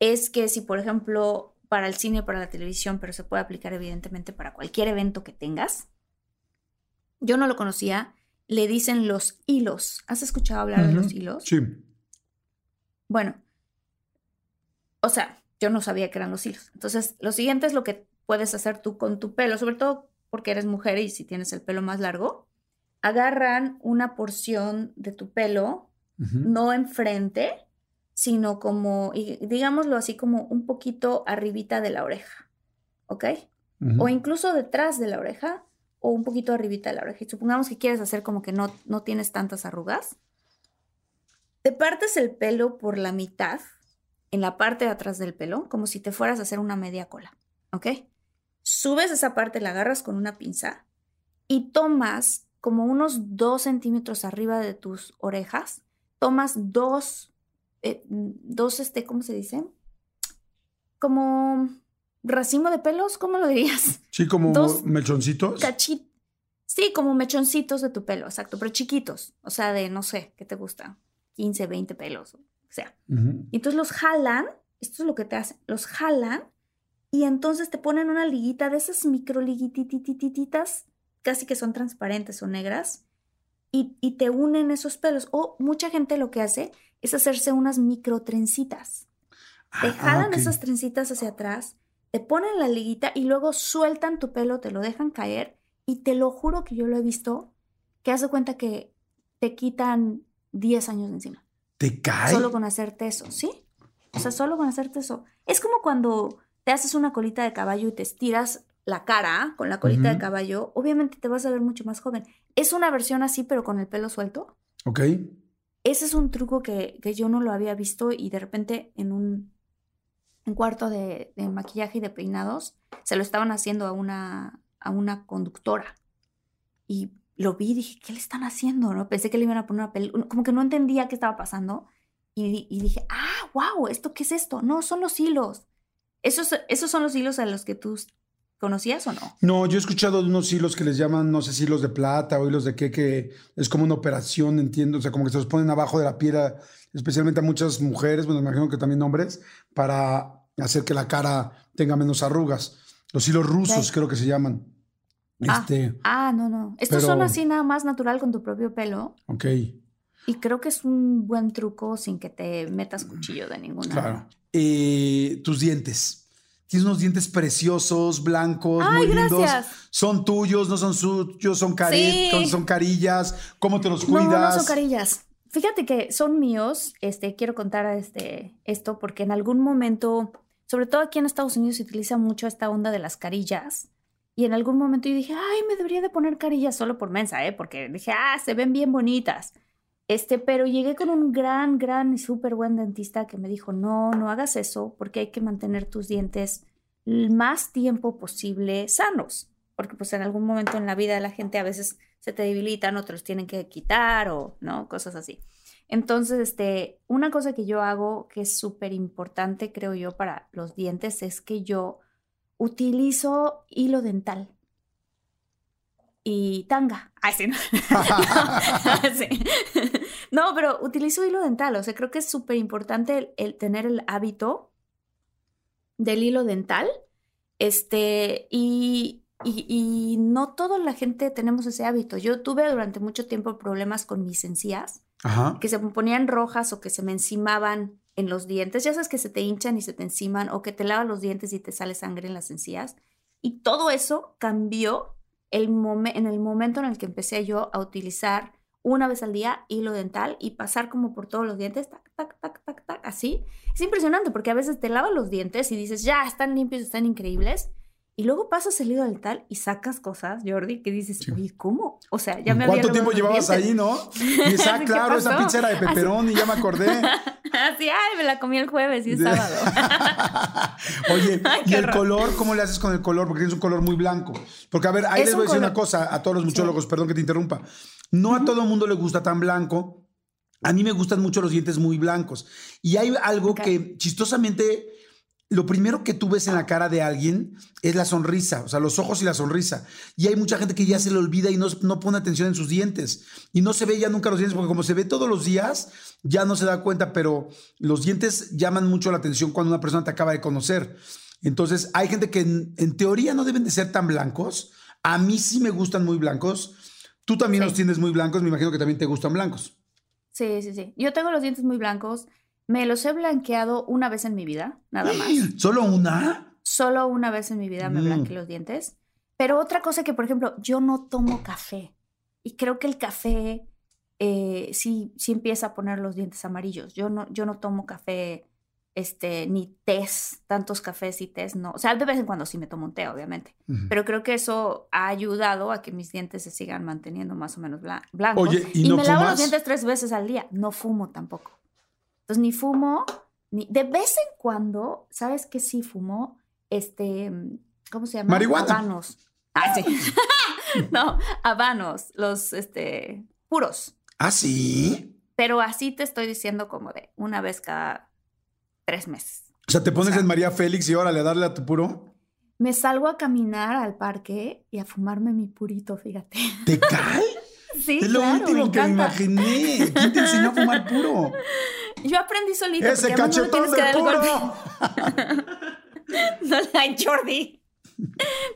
es que si, por ejemplo, para el cine para la televisión, pero se puede aplicar evidentemente para cualquier evento que tengas, yo no lo conocía, le dicen los hilos. ¿Has escuchado hablar de los hilos? Sí. Bueno, o sea, yo no sabía que eran los hilos. Entonces, lo siguiente es lo que puedes hacer tú con tu pelo, sobre todo porque eres mujer y si tienes el pelo más largo. Agarran una porción de tu pelo, no enfrente, sino como, y digámoslo así, como un poquito arribita de la oreja, ¿ok? O incluso detrás de la oreja o un poquito arribita de la oreja. Y supongamos que quieres hacer como que no, no tienes tantas arrugas. Te partes el pelo por la mitad, en la parte de atrás del pelo, como si te fueras a hacer una media cola, ¿ok? Subes esa parte, la agarras con una pinza y tomas como unos dos centímetros arriba de tus orejas, tomas dos, eh, dos, este, ¿cómo se dice? Como racimo de pelos, ¿cómo lo dirías? Sí, como dos mechoncitos. Cachit. Sí, como mechoncitos de tu pelo, exacto, pero chiquitos. O sea, de, no sé, ¿qué te gusta? 15, 20 pelos, o sea. Y entonces los jalan, esto es lo que te hacen, los jalan y entonces te ponen una liguita de esas micro liguititititas, casi que son transparentes o negras, y, y te unen esos pelos. O mucha gente lo que hace es hacerse unas micro trencitas. Te Ah, jalan ok. esas trencitas hacia atrás, te ponen la liguita y luego sueltan tu pelo, te lo dejan caer y te lo juro que yo lo he visto, que haz de cuenta que te quitan 10 años de encima. ¿Te cae? Solo con hacerte eso, ¿sí? O sea, solo con hacerte eso. Es como cuando te haces una colita de caballo y te estiras la cara con la colita de caballo, obviamente te vas a ver mucho más joven. Es una versión así, pero con el pelo suelto. Ok. Ese es un truco que, que yo no lo había visto y de repente en un, un cuarto de, de maquillaje y de peinados se lo estaban haciendo a una, a una conductora. Y lo vi y dije, ¿qué le están haciendo? ¿No? Pensé que le iban a poner una película, como que no entendía qué estaba pasando. Y dije, ah, wow, ¿esto qué es esto? No, son los hilos. Esos, esos son los hilos a los que tú ¿Conocías o no? No, yo he escuchado de unos hilos que les llaman, no sé si hilos de plata o hilos de qué, que es como una operación, entiendo, o sea, como que se los ponen abajo de la piel, especialmente a muchas mujeres, bueno, me imagino que también hombres, para hacer que la cara tenga menos arrugas. Los hilos rusos creo que se llaman. Ah, Este, ah, no, no. Estos pero- son así nada más natural con tu propio pelo. ok, Y creo que es un buen truco sin que te metas cuchillo de ninguna. claro. Eh, tus dientes. Tienes unos dientes preciosos, blancos, Ay, muy lindos. gracias. Son tuyos, no son suyos, son, cari- Sí. son carillas. ¿Cómo te los No, cuidas? no son carillas. Fíjate que son míos. Este, quiero contar este, esto porque en algún momento, sobre todo aquí en Estados Unidos, se utiliza mucho esta onda de las carillas. Y en algún momento yo dije, ay, me debería de poner carillas solo por mensa, ¿eh? Porque dije, ah, se ven bien bonitas. Este, pero llegué con un gran, gran y súper buen dentista que me dijo, no, no hagas eso porque hay que mantener tus dientes el más tiempo posible sanos. Porque pues en algún momento en la vida de la gente a veces se te debilitan, otros tienen que quitar o, ¿no? Cosas así. Entonces, este, una cosa que yo hago que es súper importante, creo yo, para los dientes es que yo utilizo hilo dental y tanga. Ay, sí, no. Sí. No, pero utilizo hilo dental. O sea, creo que es súper importante el, el tener el hábito del hilo dental. Este, y, y, y no toda la gente tenemos ese hábito. Yo tuve durante mucho tiempo problemas con mis encías, Ajá. que se me ponían rojas o que se me encimaban en los dientes. Ya sabes que se te hinchan y se te enciman, o que te lavas los dientes y te sale sangre en las encías. Y todo eso cambió el en el momento en el que empecé yo a utilizar una vez al día hilo dental y pasar como por todos los dientes, tac, tac, tac, tac, tac, así. Es impresionante porque a veces te lavas los dientes y dices, ya, están limpios, están increíbles. Y luego pasas el hilo dental y sacas cosas, Jordi, que dices, Sí. oye, ¿cómo? O sea, ya me había ¿Cuánto lavado tiempo llevabas ahí, no? Y ¿Qué claro, esa pizza era de peperón y ya me acordé. Así, ay, me la comí el jueves y es sábado. Oye, Ay, ¿y el horror. color? ¿Cómo le haces con el color? Porque tienes un color muy blanco. Porque, a ver, ahí Es les voy a decir color- una cosa a todos los muchólogos, perdón que te interrumpa. No a todo el mundo le gusta tan blanco. A mí me gustan mucho los dientes muy blancos. Y hay algo Ok. que, chistosamente, lo primero que tú ves en la cara de alguien es la sonrisa, o sea, los ojos y la sonrisa. Y hay mucha gente que ya se le olvida y no, no pone atención en sus dientes. Y no se ve ya nunca los dientes, porque como se ve todos los días, ya no se da cuenta, pero los dientes llaman mucho la atención cuando una persona te acaba de conocer. Entonces, hay gente que en, en teoría no deben de ser tan blancos. A mí sí me gustan muy blancos. Tú también Sí. los tienes muy blancos, me imagino que también te gustan blancos. Sí, sí, sí. Yo tengo los dientes muy blancos. Me los he blanqueado una vez en mi vida, nada más. ¿Solo una? Solo una vez en mi vida me Mm. blanqueé los dientes. Pero otra cosa que, por ejemplo, yo no tomo café. Y creo que el café eh, sí, sí empieza a poner los dientes amarillos. Yo no, yo no tomo café, este, ni tés, tantos cafés y tés, no. O sea, de vez en cuando sí me tomo un té, obviamente. Ujú. Pero creo que eso ha ayudado a que mis dientes se sigan manteniendo más o menos bla- blancos. Oye, ¿y no me lavo fumas? los dientes tres veces al día. No fumo tampoco. Entonces, ni fumo, ni... De vez en cuando, ¿sabes qué sí fumo? Este, ¿cómo se llama? Marihuana. Habanos. Ah, sí. no, habanos, los, este, puros. ¿Ah, sí? Pero así te estoy diciendo como de una vez cada tres meses. O sea, te pones sea- en María Félix y órale a darle a tu puro. Me salgo a caminar al parque y a fumarme mi purito, fíjate. ¿Te cae? Sí, es lo claro, último que me imaginé. ¿Quién te enseñó a fumar puro? Yo aprendí solita. Ese porque no cachetón tienes que de dar el golpe. puro. No, ay, Jordi.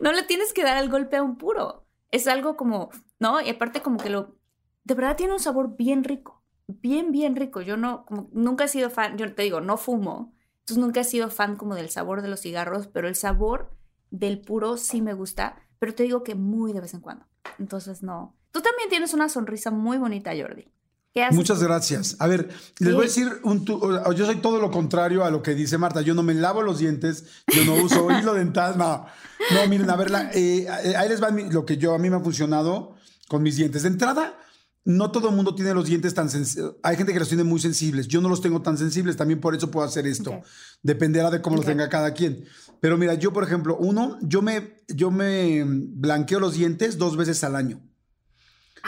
No le tienes que dar el golpe a un puro. Es algo como, ¿no? Y aparte como que lo... De verdad tiene un sabor bien rico. Bien, bien rico. Yo no, como, nunca he sido fan, yo te digo, no fumo. Entonces nunca he sido fan como del sabor de los cigarros, pero el sabor del puro sí me gusta. Pero te digo que muy de vez en cuando. Entonces no. Tú también tienes una sonrisa muy bonita, Jordi. Muchas gracias. A ver, les Sí. voy a decir, un yo soy todo lo contrario a lo que dice Marta. Yo no me lavo los dientes, yo no uso hilo dental, no. No, miren, a ver, la- eh, eh, ahí les va lo que yo a mí me ha funcionado con mis dientes. De entrada, no todo el mundo tiene los dientes tan sensibles. Hay gente que los tiene muy sensibles. Yo no los tengo tan sensibles, también por eso puedo hacer esto. Dependerá de cómo Ok. los tenga cada quien. Pero mira, yo, por ejemplo, uno, yo me, yo me blanqueo los dientes dos veces al año.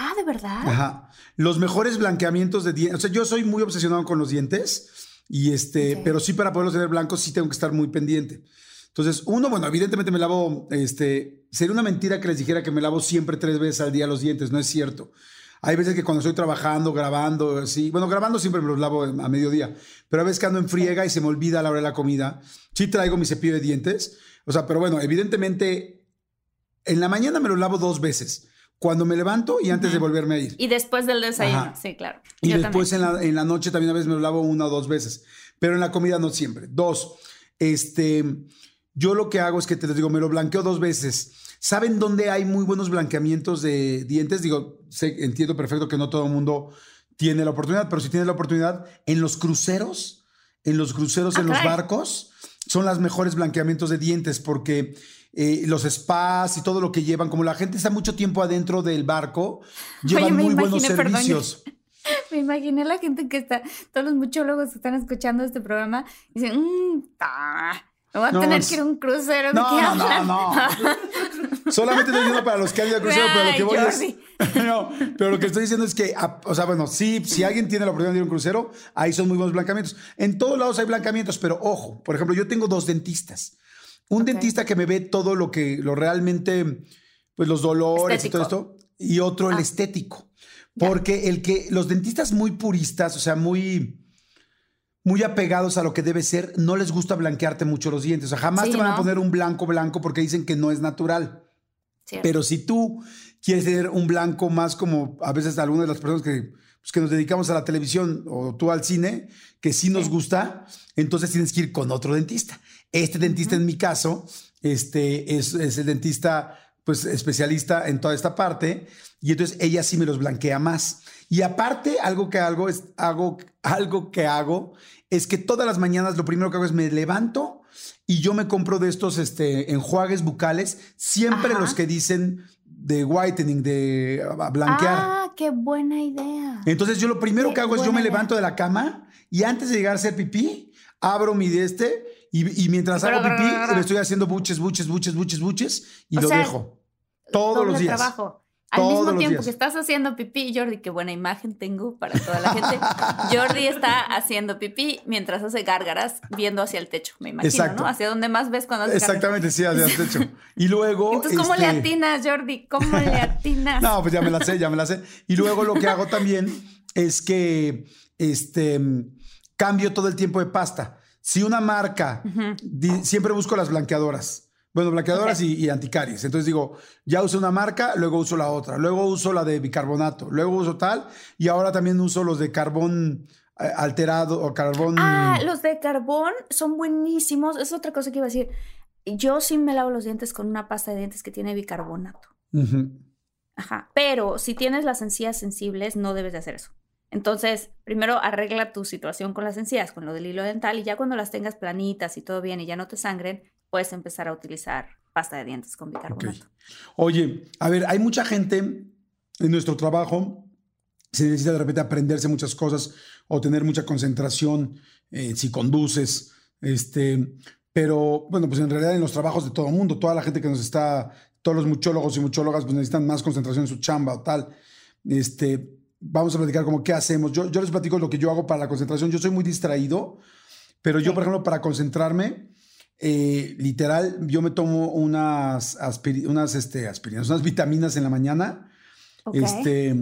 Ah, ¿de verdad? Ajá. Los mejores blanqueamientos de dientes. O sea, yo soy muy obsesionado con los dientes. Y este, pero sí para poderlos tener blancos sí tengo que estar muy pendiente. Entonces, uno, bueno, evidentemente me lavo, este, sería una mentira que les dijera que me lavo siempre tres veces al día los dientes, no es cierto. Hay veces que cuando estoy trabajando, grabando, así, bueno, grabando siempre me los lavo a mediodía, pero a veces que ando en friega y se me olvida a la hora de la comida, sí traigo mi cepillo de dientes, o sea, pero bueno, evidentemente en la mañana me los lavo dos veces, cuando me levanto y antes de volverme a ir. Y después del desayuno, Ajá. sí, claro. Y Yo después en la, en la noche también a veces me lavo una o dos veces, pero en la comida no siempre. Dos, este, yo lo que hago es que te digo, me lo blanqueo dos veces. ¿Saben dónde hay muy buenos blanqueamientos de dientes? Digo, sé, entiendo perfecto que no todo el mundo tiene la oportunidad, pero si tienes la oportunidad, en los cruceros, en los cruceros, Ah, en los barcos, son las mejores blanqueamientos de dientes porque eh, los spas y todo lo que llevan, como la gente está mucho tiempo adentro del barco, llevan me muy buenos imaginé, perdón, servicios. Me imaginé la gente que está, todos los muchólogos que están escuchando este programa, dicen, mmm, me voy a No, tener es- que ir a un crucero. ¿de No, no, no, hablan?" no. Solamente estoy diciendo para los que han ido a crucero, pero lo que voy es. Jordi. No, pero lo que estoy diciendo es que, a- o sea, bueno, sí, si alguien tiene la oportunidad de ir a un crucero, ahí son muy buenos blancamientos. En todos lados hay blancamientos, pero ojo, por ejemplo, yo tengo dos dentistas. Un dentista que me ve todo lo que, lo realmente, pues los dolores y todo esto, y otro el Ah. estético. Porque el que, los dentistas muy puristas, o sea, muy muy apegados a lo que debe ser, no les gusta blanquearte mucho los dientes. O sea, jamás Sí, te van a poner un blanco blanco porque dicen que no es natural. Cierto. Pero si tú quieres tener un blanco más como a veces algunas de las personas que, pues, que nos dedicamos a la televisión o tú al cine, que sí nos Sí. gusta, entonces tienes que ir con otro dentista. Este dentista en mi caso, este es, es el dentista pues especialista en toda esta parte y entonces ella sí me los blanquea más. Y aparte, algo que hago es hago algo que hago es que todas las mañanas lo primero que hago es me levanto y yo me compro de estos este, enjuagues bucales, siempre Ajá. los que dicen de whitening, de blanquear. Ah, qué buena idea. Entonces yo lo primero Qué que hago es yo me idea. levanto de la cama y antes de llegar a hacer pipí, abro mi de este y, y mientras hago pipí le estoy haciendo buches, buches, buches, buches, buches y O lo sea, dejo. Todos los días. trabajo. Al Todos mismo tiempo días. que estás haciendo pipí, Jordi, qué buena imagen tengo para toda la gente. Jordi está haciendo pipí mientras hace gárgaras, viendo hacia el techo, me imagino, Exacto. ¿no? Hacia donde más ves cuando gárgaras. Exactamente, sí, has hecho. Y luego. Entonces, ¿cómo le este, atinas, Jordi? ¿Cómo le atinas? No, pues ya me la sé, ya me la sé. Y luego lo que hago también es que este, cambio todo el tiempo de pasta. Si una marca, di- siempre busco las blanqueadoras. Bueno, blanqueadoras y, y anticaries. Entonces digo, ya uso una marca, luego uso la otra, luego uso la de bicarbonato, luego uso tal, y ahora también uso los de carbón eh, alterado o carbón. Ah, los de carbón son buenísimos. Es otra cosa que iba a decir. Yo sí me lavo los dientes con una pasta de dientes que tiene bicarbonato. Ajá. Pero si tienes las encías sensibles, no debes de hacer eso. Entonces, primero arregla tu situación con las encías, con lo del hilo dental, y ya cuando las tengas planitas y todo bien y ya no te sangren, puedes empezar a utilizar pasta de dientes con bicarbonato. Oye, a ver, hay mucha gente en nuestro trabajo, se necesita de repente aprenderse muchas cosas o tener mucha concentración eh, si conduces, este, pero bueno, pues en realidad en los trabajos de todo el mundo, toda la gente que nos está, todos los muchólogos y muchólogas, pues necesitan más concentración en su chamba o tal. Este, vamos a platicar como qué hacemos. Yo, yo les platico lo que yo hago para la concentración. Yo soy muy distraído, pero yo, Sí. por ejemplo, para concentrarme, eh, literal, yo me tomo unas, unas este, aspirinas, unas vitaminas en la mañana, Ok. este,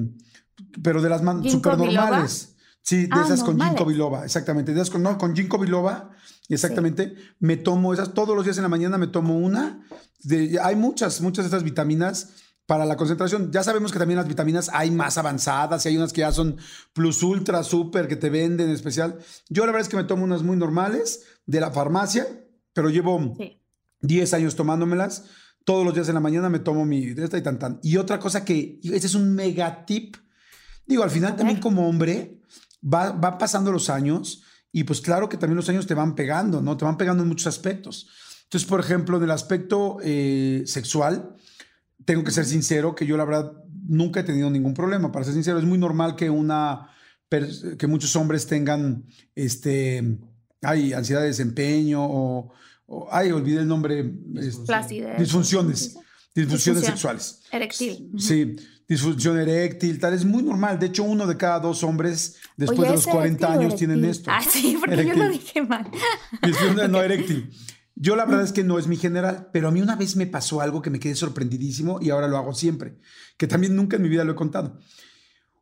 pero de las man- ¿Ginkgo super normales. Sí, de Ah, esas con ginkgo biloba, exactamente. De esas con, no, con ginkgo biloba, exactamente. Me tomo esas todos los días en la mañana, me tomo una. De- hay muchas, muchas de estas vitaminas para la concentración. Ya sabemos que también las vitaminas hay más avanzadas y hay unas que ya son plus ultra, super, que te venden especial. Yo la verdad es que me tomo unas muy normales de la farmacia, pero llevo Sí. 10 años tomándomelas. Todos los días en la mañana me tomo mi de esta y tan tan. Y otra cosa que, ese es un mega tip. Digo, al final también como hombre, va, va pasando los años y pues claro que también los años te van pegando, ¿no? Te van pegando en muchos aspectos. Entonces, por ejemplo, en el aspecto eh, sexual, tengo que ser sincero que yo la verdad nunca he tenido ningún problema. Para ser sincero, es muy normal que una que muchos hombres tengan este hay ansiedad de desempeño o, o ay, olvidé el nombre este, disfunciones, disfunciones sexuales. Erectil. Sí, disfunción eréctil, tal, es muy normal. De hecho, uno de cada dos hombres después Oye, de los ¿es 40 erectil o años tienen esto. Ah, sí, porque yo lo dije mal. Disfunción no eréctil. Yo la verdad es que no es mi general, pero a mí una vez me pasó algo que me quedé sorprendidísimo y ahora lo hago siempre, que también nunca en mi vida lo he contado.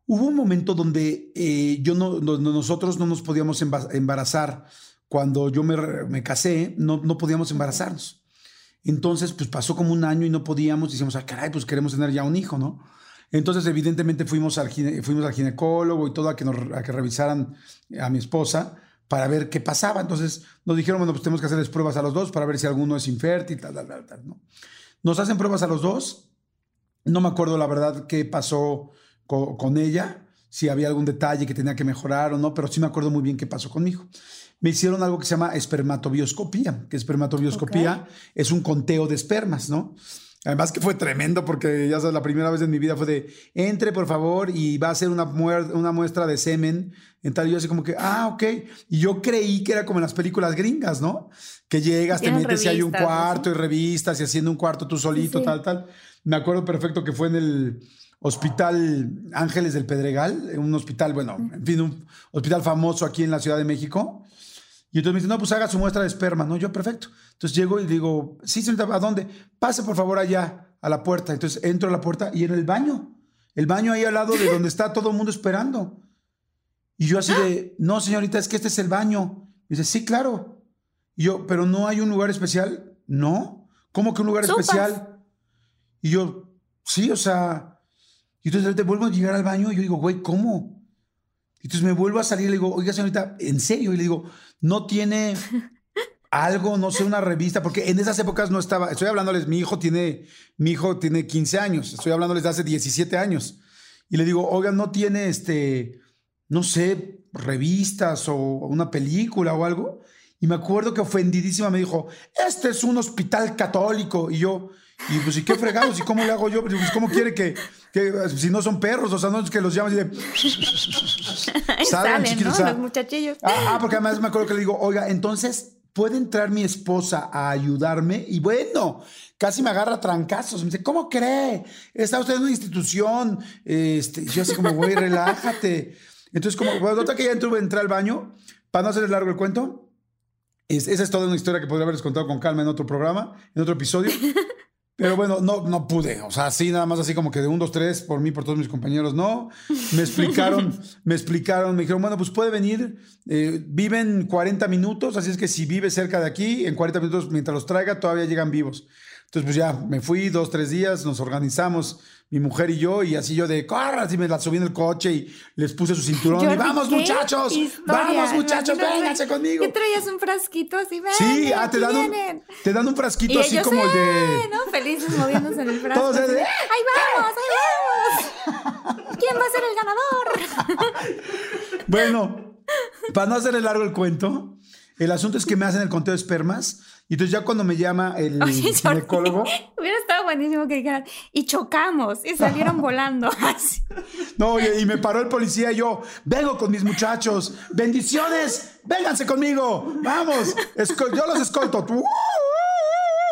Hubo un momento donde eh, yo no, nosotros no nos podíamos embarazar. Cuando yo me, casé, no, no podíamos embarazarnos. Entonces, pues pasó como un año y no podíamos. Decíamos, ah, caray, pues queremos tener ya un hijo, ¿no? Entonces, evidentemente, fuimos al, fuimos al ginecólogo y todo a que, nos, a que revisaran a mi esposa para ver qué pasaba. Entonces, nos dijeron, bueno, pues tenemos que hacerles pruebas a los dos para ver si alguno es infértil, tal, tal, tal, tal ¿no? Nos hacen pruebas a los dos. No me acuerdo la verdad qué pasó con, ella, si había algún detalle que tenía que mejorar o no, pero sí me acuerdo muy bien qué pasó conmigo. Me hicieron algo que se llama espermatobioscopía, que espermatobioscopía es un conteo de espermas, ¿no? Además que fue tremendo porque ya sabes, la primera vez en mi vida fue de, entre por favor y va a ser una, una muestra de semen. En tal, yo así como que, ah, ok. Y yo creí que era como en las películas gringas, ¿no? Que llegas, te metes y hay un cuarto y revistas y haciendo un cuarto tú solito, tal, tal. Me acuerdo perfecto que fue en el, Hospital Ángeles del Pedregal, un hospital, bueno, en fin, un hospital famoso aquí en la Ciudad de México. Y entonces me dice, no, pues haga su muestra de esperma, ¿no? Yo, perfecto. Entonces llego y digo, sí, señorita, ¿a dónde? Pase por favor allá, a la puerta. Entonces entro a la puerta y en el baño. El baño ahí al lado de donde está todo el mundo esperando. Y yo así de, no, señorita, es que este es el baño. Me dice, sí, claro. Y yo, pero no hay un lugar especial. No. ¿Cómo que un lugar especial? Y yo, sí, o sea, y entonces te vuelvo a llegar al baño y yo digo, güey, ¿cómo? Y entonces me vuelvo a salir y le digo, oiga, señorita, ¿en serio? Y le digo, no tiene algo, no sé, una revista, porque en esas épocas no estaba, estoy hablándoles, mi hijo tiene, mi hijo tiene 15 años, estoy hablándoles de hace 17 años. Y le digo, oiga, no tiene este, no sé, revistas o una película o algo. Y me acuerdo que ofendidísima me dijo, este es un hospital católico. Y yo, y pues, ¿y qué fregados? ¿Y cómo le hago yo? Pues, ¿cómo quiere que, si no son perros? O sea, no es que los llamas y de... Salgan, chiquitos. Los muchachillos. Ah, ah, porque además me acuerdo que le digo, oiga, entonces, ¿puede entrar mi esposa a ayudarme? Y bueno, casi me agarra trancazos. Me dice, ¿cómo cree? Está usted en una institución. Este, yo así como, güey, relájate. Entonces, como, bueno, nota que ya entró, entré al baño, para no hacerles largo el cuento, esa es toda una historia que podría haberles contado con calma en otro programa, en otro episodio. Pero bueno, no, no pude. O sea, así nada más así como que de un, dos, tres, por mí, por todos mis compañeros, no. Me explicaron, me explicaron, me dijeron, bueno, pues puede venir. Eh, viven 40 minutos, así es que si vive cerca de aquí, en 40 minutos, mientras los traiga, todavía llegan vivos. Entonces, pues ya me fui dos, tres días, nos organizamos mi mujer y yo, y así yo de corras y me la subí en el coche y les puse su cinturón y vamos muchachos, vamos muchachos, vénganse conmigo. ¿Qué traías un frasquito así? Ven, sí, ah, te dan, un, te dan un frasquito así como el de... ¿no? Felices moviéndose en el frasco. Todos de, ¡Ahí vamos, ahí vamos! ¿Quién va a ser el ganador? bueno, para no hacerle largo el cuento, el asunto es que me hacen el conteo de espermas y entonces ya cuando me llama el ginecólogo... Hubiera estado buenísimo que dijeran, y chocamos, y salieron volando. no, y, me paró el policía y yo, vengo con mis muchachos, bendiciones, vénganse conmigo, vamos, yo los escolto.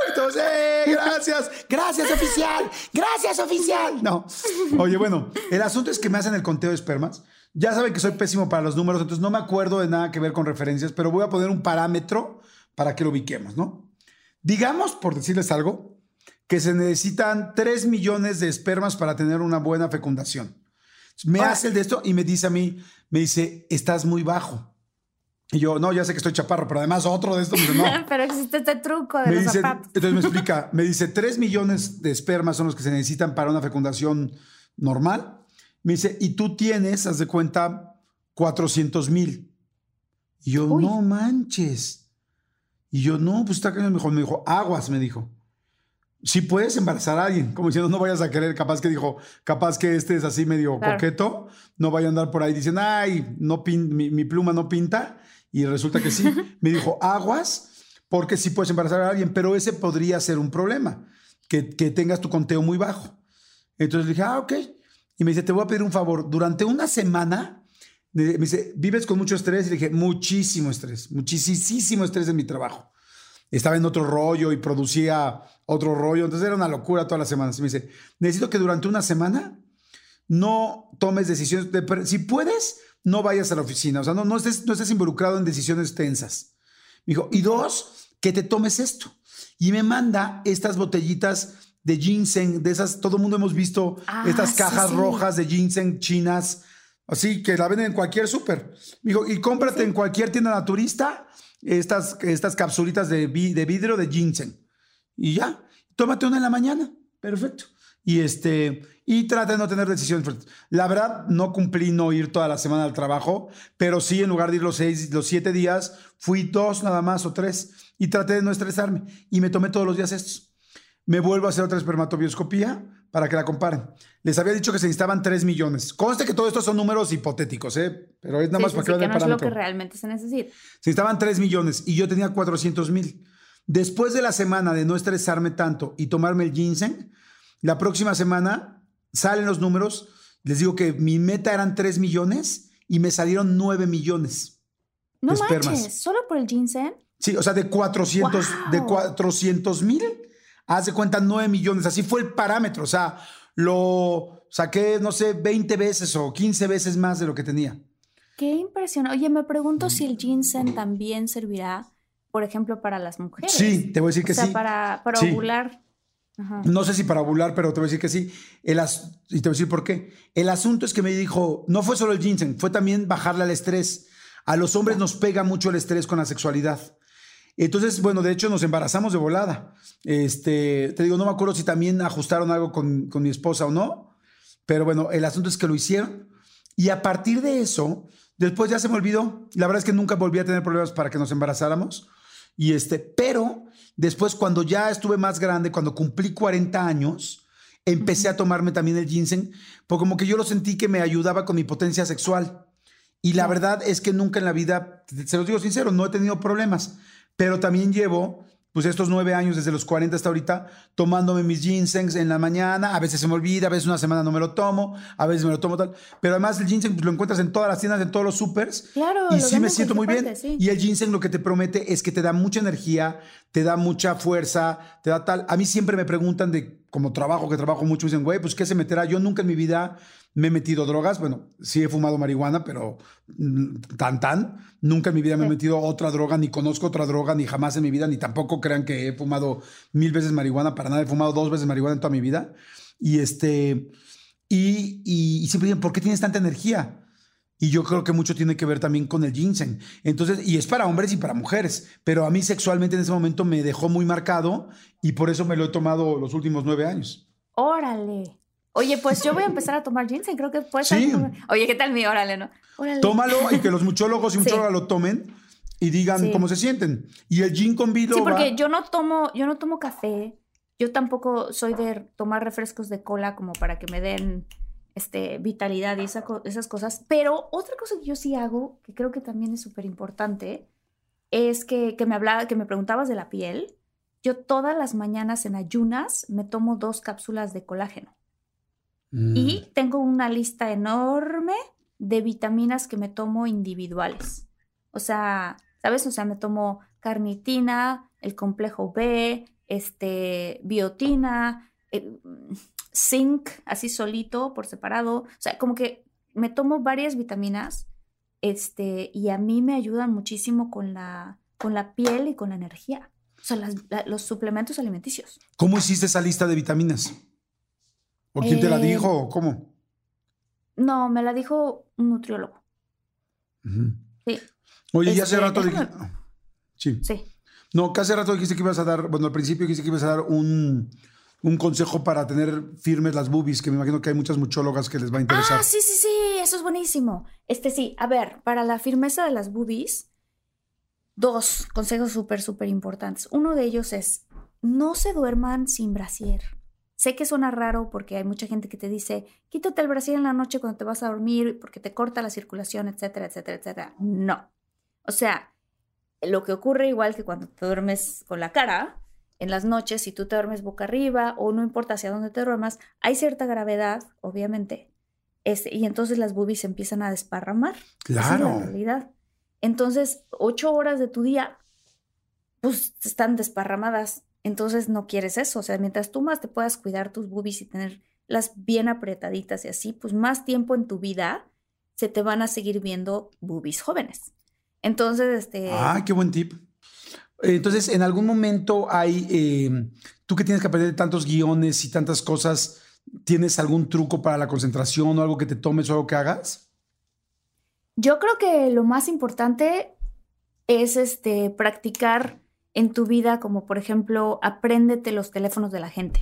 Entonces, gracias, gracias oficial, gracias oficial. No, oye, bueno, el asunto es que me hacen el conteo de espermas. Ya saben que soy pésimo para los números, entonces no me acuerdo de nada que ver con referencias, pero voy a poner un parámetro para que lo ubiquemos, ¿no? Digamos, por decirles algo, que se necesitan 3 millones de espermas para tener una buena fecundación. Me hace el de esto y me dice a mí, me dice, estás muy bajo. Y yo, no, ya sé que estoy chaparro, pero además otro de estos, no. pero existe este truco de los zapatos. Entonces me explica, me dice, 3 millones de espermas son los que se necesitan para una fecundación normal. Me dice, y tú tienes, haz de cuenta, 400 mil. Y yo, no manches. Y yo, no, pues está cañón. Me dijo, me dijo, aguas, me dijo. Si puedes embarazar a alguien, como diciendo, no vayas a querer, capaz que dijo, capaz que este es así medio coqueto, no vaya a andar por ahí diciendo, ay, no mi, pluma no pinta, y resulta que sí. me dijo, aguas, porque sí puedes embarazar a alguien, pero ese podría ser un problema, que, que tengas tu conteo muy bajo. Entonces le dije, ah, ok. Y me dice, te voy a pedir un favor, durante una semana me dice, ¿vives con mucho estrés? Y le dije, muchísimo estrés, muchísimo estrés en mi trabajo. Estaba en otro rollo y producía otro rollo, entonces era una locura todas las semanas. Y me dice, necesito que durante una semana no tomes decisiones, si puedes, no vayas a la oficina, o sea, no, no, estés, no estés involucrado en decisiones tensas. Me dijo, y dos, que te tomes esto. Y me manda estas botellitas de ginseng, de esas, todo el mundo hemos visto Ah, estas sí, cajas sí. rojas de ginseng chinas, así que la venden en cualquier súper. Digo, y cómprate en cualquier tienda naturista estas, estas capsulitas de, vi- de vidrio de ginseng. Y ya, tómate una en la mañana. Perfecto. Y este, y trata de no tener decisiones. La verdad, no cumplí no ir toda la semana al trabajo, pero sí, en lugar de ir los seis, los siete días, fui dos nada más o tres. Y traté de no estresarme. Y me tomé todos los días estos. Me vuelvo a hacer otra espermatobioscopía para que la comparen. Les había dicho que se necesitaban 3 millones. Conste que todo esto son números hipotéticos, ¿eh? Pero es nada Sí, más sí, para sí, que vean no es lo que realmente se necesita. Se necesitaban 3 millones y yo tenía 400 mil. Después de la semana de no estresarme tanto y tomarme el ginseng, la próxima semana salen los números. Les digo que mi meta eran 3 millones y me salieron 9 millones. No de espermas. manches, solo por el ginseng. Sí, o sea, de 400 de ¡Wow! 400 mil, haz de cuenta 9 millones. Así fue el parámetro. O sea, lo saqué, no sé, 20 veces o 15 veces más de lo que tenía. Qué impresionante. Oye, me Mm. pregunto si el ginseng también servirá, por ejemplo, para las mujeres. Sí, te voy a decir que o sea, sí. para, para Sí. ovular. Ajá. No sé si para ovular, pero te voy a decir que sí. El as- y te voy a decir por qué. El asunto es que me dijo, no fue solo el ginseng, fue también bajarle al estrés. A los hombres nos pega mucho el estrés con la sexualidad. Entonces, bueno, de hecho nos embarazamos de volada. Este, te digo, no me acuerdo si también ajustaron algo con, con mi esposa o no, pero bueno, el asunto es que lo hicieron. Y a partir de eso, después ya se me olvidó. La verdad es que nunca volví a tener problemas para que nos embarazáramos. Y este, pero después cuando ya estuve más grande, cuando cumplí 40 años, empecé a tomarme también el ginseng, porque como que yo lo sentí que me ayudaba con mi potencia sexual. Y la verdad es que nunca en la vida, se los digo sincero, no he tenido problemas, pero también llevo pues estos nueve años, desde los 40 hasta ahorita, tomándome mis ginsengs en la mañana. A veces se me olvida, a veces una semana no me lo tomo, a veces me lo tomo tal. Pero además el ginseng pues, lo encuentras en todas las tiendas, en todos los supers. Claro, Y sí me siento en muy bien. sí. Y el ginseng lo que te promete es que te da mucha energía, te da mucha fuerza, te da tal. A mí siempre me preguntan de, como trabajo, que trabajo mucho, dicen, güey, pues ¿qué se meterá? Yo nunca en mi vida me he metido drogas. Bueno, sí he fumado marihuana, pero mm, tan tan. Nunca en mi vida me he metido otra droga, ni conozco otra droga, ni jamás en mi vida, ni tampoco crean que he fumado mil veces marihuana. Para nada, he fumado dos veces marihuana en toda mi vida. Y este, y, y, y siempre dicen, ¿por qué tienes tanta energía? Y yo creo que mucho tiene que ver también con el ginseng. Entonces, y es para hombres y para mujeres, pero a mí sexualmente en ese momento me dejó muy marcado y por eso me lo he tomado los últimos nueve años. Órale. Oye, pues yo voy a empezar a tomar ginseng, creo que puede Sí. ser. Oye, ¿qué tal mi órale, no? Órale. Tómalo y que los muchólogos y Sí. muchólogas lo tomen y digan Sí. cómo se sienten. Y el gin con biloba. Sí, porque yo no tomo, yo no tomo café. Yo tampoco soy de tomar refrescos de cola como para que me den este, vitalidad y esa esas cosas. Pero otra cosa que yo sí hago, que creo que también es súper importante, es que, que me hablaba, que me preguntabas de la piel. Yo todas las mañanas en ayunas me tomo dos cápsulas de colágeno. Mm. Y tengo una lista enorme de vitaminas que me tomo individuales. O sea, ¿sabes? O sea, me tomo carnitina, el complejo B, este, biotina, eh, zinc, así solito, por separado. O sea, como que me tomo varias vitaminas este, y a mí me ayudan muchísimo con la, con la piel y con la energía. O sea, las- la- los suplementos alimenticios. ¿Cómo hiciste esa lista de vitaminas? ¿O quién te la Eh, dijo? ¿O cómo? No, me la dijo un nutriólogo. Sí, Oye, ya hace Este, rato déjame- dijiste. Sí. sí. No, que hace rato dijiste que ibas a dar, bueno, al principio dijiste que ibas a dar un, un consejo para tener firmes las boobies, que me imagino que hay muchas muchólogas que les va a interesar. Ah, sí, sí, sí, eso es buenísimo. Este sí, a ver, para la firmeza de las boobies, dos consejos súper, súper importantes. Uno de ellos es, no se duerman sin brasier. Sé que suena raro porque hay mucha gente que te dice, quítate el brasier en la noche cuando te vas a dormir porque te corta la circulación, etcétera, etcétera, etcétera. No. O sea, lo que ocurre igual que cuando te duermes con la cara, en las noches, si tú te duermes boca arriba o no importa hacia dónde te duermas, hay cierta gravedad, obviamente, este, y entonces las boobies se empiezan a desparramar. Esa es la Claro. realidad. Entonces, ocho horas de tu día, pues están desparramadas. Entonces no quieres eso. O sea, mientras tú más te puedas cuidar tus boobies y tenerlas bien apretaditas y así, pues más tiempo en tu vida se te van a seguir viendo boobies jóvenes. Entonces, este. Ah, qué buen tip. Entonces, en algún momento hay, eh, tú que tienes que aprender tantos guiones y tantas cosas, ¿tienes algún truco para la concentración o algo que te tomes o algo que hagas? Yo creo que lo más importante es este, practicar en tu vida, como por ejemplo, apréndete los teléfonos de la gente.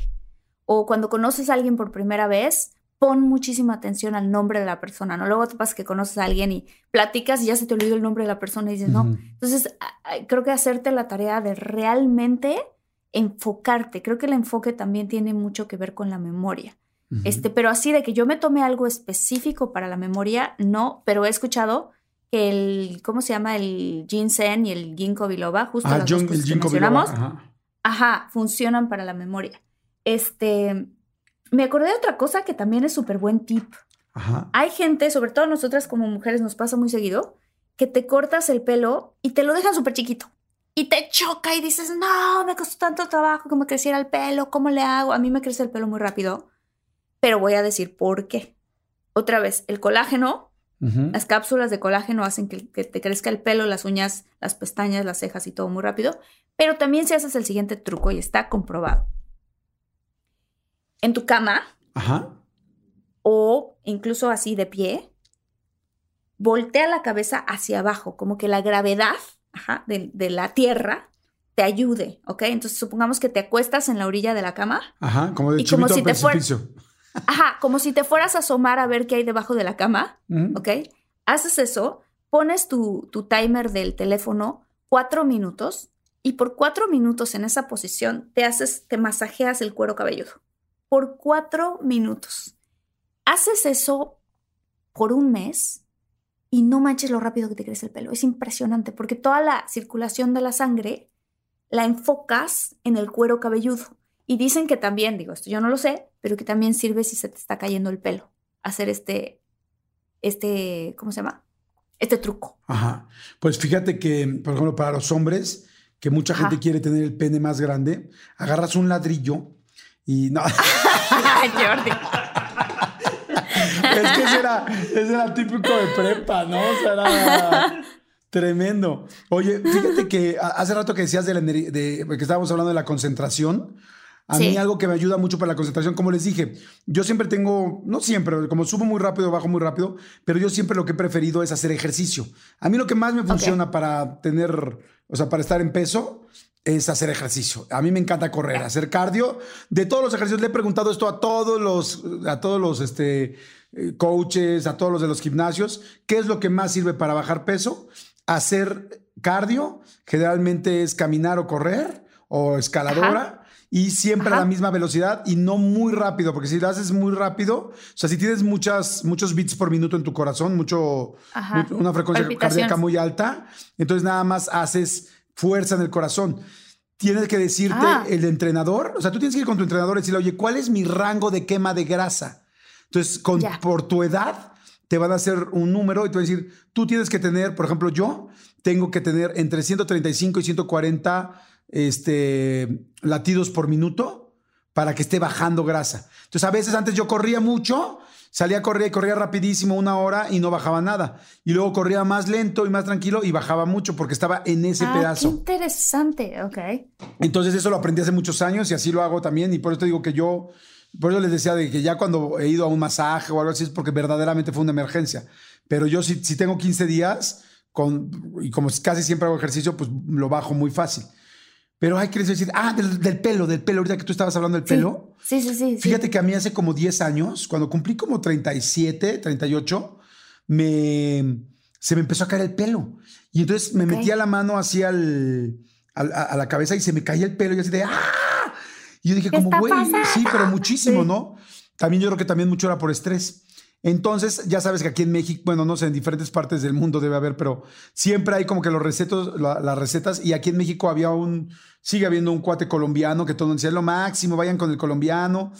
O cuando conoces a alguien por primera vez, pon muchísima atención al nombre de la persona, ¿no? Luego te pasa que conoces a alguien y platicas y ya se te olvidó el nombre de la persona y dices, no. Entonces, creo que hacerte la tarea de realmente enfocarte. Creo que el enfoque también tiene mucho que ver con la memoria. Este, pero así de que yo me tome algo específico para la memoria, no, pero he escuchado que el, ¿cómo se llama? El ginseng y el ginkgo biloba, justo Ah, las dos el que mencionamos, biloba, ajá. ajá, funcionan para la memoria. Este, me acordé de otra cosa que también es súper buen tip. Ajá. Hay gente, sobre todo nosotras como mujeres nos pasa muy seguido, que te cortas el pelo y te lo dejan súper chiquito. Y te choca y dices, no, me costó tanto trabajo que me creciera el pelo, ¿cómo le hago? A mí me crece el pelo muy rápido, pero voy a decir por qué. Otra vez, el colágeno, las cápsulas de colágeno hacen que, que te crezca el pelo, las uñas, las pestañas, las cejas y todo muy rápido, pero también si haces el siguiente truco y está comprobado. En tu cama, Ajá. o incluso así de pie, voltea la cabeza hacia abajo, como que la gravedad ajá, de, de la tierra te ayude, ¿ok? Entonces supongamos que te acuestas en la orilla de la cama, Ajá. Como de Y como si te ajá, como si te fueras a asomar a ver qué hay debajo de la cama. ¿ok? Haces eso, pones tu, tu timer del teléfono cuatro minutos y por cuatro minutos en esa posición te haces, te masajeas el cuero cabelludo. Por cuatro minutos. Haces eso por un mes y no manches lo rápido que te crece el pelo. Es impresionante porque toda la circulación de la sangre la enfocas en el cuero cabelludo. Y dicen que también, digo, esto yo no lo sé, pero que también sirve si se te está cayendo el pelo. Hacer este, este, ¿cómo se llama? Este truco. Ajá. Pues fíjate que, por ejemplo, para los hombres, que mucha Ajá. gente quiere tener el pene más grande, agarras un ladrillo y no. Jordi. es que ese era, ese era típico de prepa, ¿no? O sea, era tremendo. Oye, fíjate que hace rato que decías de la de, que estábamos hablando de la concentración. A Sí. mí algo que me ayuda mucho para la concentración, como les dije, yo siempre tengo, no siempre, como subo muy rápido, bajo muy rápido, pero yo siempre lo que he preferido es hacer ejercicio. A mí lo que más me funciona para tener, o sea, para estar en peso, es hacer ejercicio. A mí me encanta correr, hacer cardio. De todos los ejercicios, le he preguntado esto a todos los, a todos los este, eh, coaches, a todos los de los gimnasios, ¿qué es lo que más sirve para bajar peso? Hacer cardio, generalmente es caminar o correr o escaladora. Y siempre a la misma velocidad y no muy rápido, porque si lo haces muy rápido, o sea, si tienes muchas, muchos beats por minuto en tu corazón, mucho, Ajá. una frecuencia cardíaca muy alta, entonces nada más haces fuerza en el corazón. Tienes que decirte Ah. el entrenador, o sea, tú tienes que ir con tu entrenador y decirle, oye, ¿cuál es mi rango de quema de grasa? Entonces, con, por tu edad, te van a hacer un número y te van a decir, tú tienes que tener, por ejemplo, yo tengo que tener entre 135 y 140 este, latidos por minuto para que esté bajando grasa. Entonces, a veces antes yo corría mucho, salía a correr y corría rapidísimo una hora y no bajaba nada. Y luego corría más lento y más tranquilo y bajaba mucho porque estaba en ese Ah, qué pedazo. interesante. Ok. Entonces eso lo aprendí hace muchos años y así lo hago también y por eso te digo que yo, por eso les decía de que ya cuando he ido a un masaje o algo así es porque verdaderamente fue una emergencia. Pero yo si, si tengo 15 días con, y como casi siempre hago ejercicio, pues lo bajo muy fácil. Pero hay que decir, ah, del, del pelo, del pelo, ahorita que tú estabas hablando del Sí. pelo. Sí, sí, sí. sí. Fíjate que a mí hace como 10 años, cuando cumplí como 37, 38, me, se me empezó a caer el pelo. Y entonces me metía la mano así al, al- a, a la cabeza y se me caía el pelo y así de ¡ah! Y yo dije, ¿Qué como, güey, sí, pero muchísimo, Sí. ¿no? También yo creo que también mucho era por estrés. Entonces, ya sabes que aquí en México, bueno, no sé, en diferentes partes del mundo debe haber, pero siempre hay como que los recetos, la- las recetas. Y aquí en México había un, sigue habiendo un cuate colombiano que todo decía "Es lo máximo, vayan con el colombiano.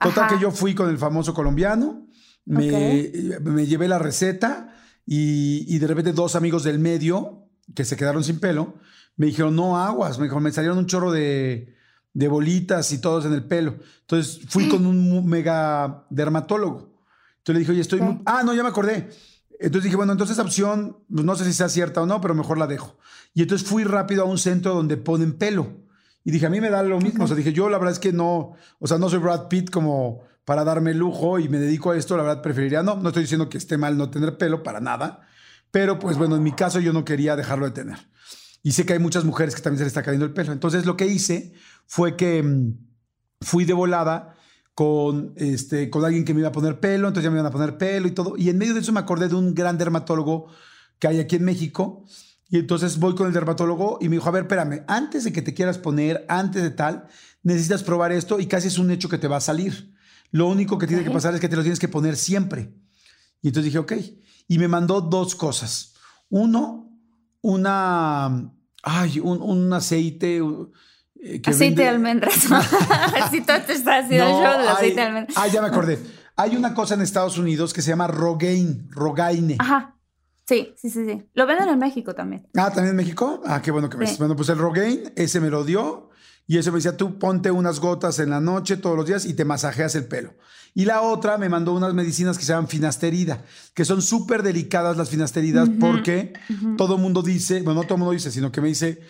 Total Ajá. que yo fui con el famoso colombiano, me, me llevé la receta y, y de repente dos amigos del medio que se quedaron sin pelo me dijeron, no aguas, me, dijo, me salieron un chorro de, de bolitas y todos en el pelo. Entonces fui con un mega dermatólogo. Entonces le dije, oye, estoy... Muy- Ah, no, ya me acordé. Entonces dije, bueno, entonces esa opción, pues, no sé si sea cierta o no, pero mejor la dejo. Y entonces fui rápido a un centro donde ponen pelo. Y dije, a mí me da lo mismo. O sea, dije, yo la verdad es que no, o sea, no soy Brad Pitt como para darme lujo y me dedico a esto, la verdad preferiría, no, no estoy diciendo que esté mal no tener pelo, para nada, pero pues bueno, en mi caso yo no quería dejarlo de tener. Y sé que hay muchas mujeres que también se les está cayendo el pelo. Entonces lo que hice fue que mm, fui de volada con, este, con alguien que me iba a poner pelo, entonces ya me iban a poner pelo y todo. Y en medio de eso me acordé de un gran dermatólogo que hay aquí en México. Y entonces voy con el dermatólogo y me dijo, a ver, espérame, antes de que te quieras poner, antes de tal, necesitas probar esto y casi es un hecho que te va a salir. Lo único que tiene que pasar es que te lo tienes que poner siempre. Y entonces dije, ok. Y me mandó dos cosas. Uno, una, ay, un, aceite. Eh, aceite de almendras. si todo te está haciendo el show del aceite de almendras. Ah, ya me acordé. Hay una cosa en Estados Unidos que se llama Rogaine, Rogaine. Ajá. Sí, sí, sí, sí. Lo venden en México también. Ah, ¿también en México? Ah, qué bueno que ves. Bueno, pues el Rogaine, ese me lo dio. Y eso me decía, tú ponte unas gotas en la noche todos los días y te masajeas el pelo. Y la otra me mandó unas medicinas que se llaman finasterida, que son súper delicadas las finasteridas porque todo el mundo dice, bueno, no todo el mundo dice, sino que me dice,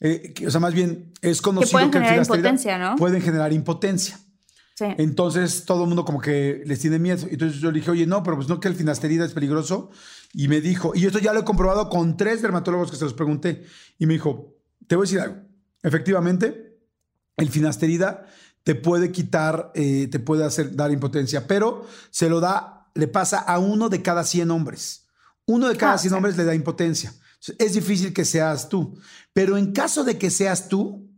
eh, o sea, más bien es conocido que, pueden que generar impotencia, ¿no? pueden generar impotencia. Sí. Entonces todo el mundo como que les tiene miedo. Entonces yo le dije, oye, no, pero pues no que el finasterida es peligroso. Y me dijo, y esto ya lo he comprobado con tres dermatólogos que se los pregunté. Y me dijo, te voy a decir algo. Efectivamente, el finasterida te puede quitar, eh, te puede hacer dar impotencia, pero se lo da, le pasa a uno de cada 100 hombres. Uno de cada 100 ah, hombres le da impotencia. Es difícil que seas tú, pero en caso de que seas tú,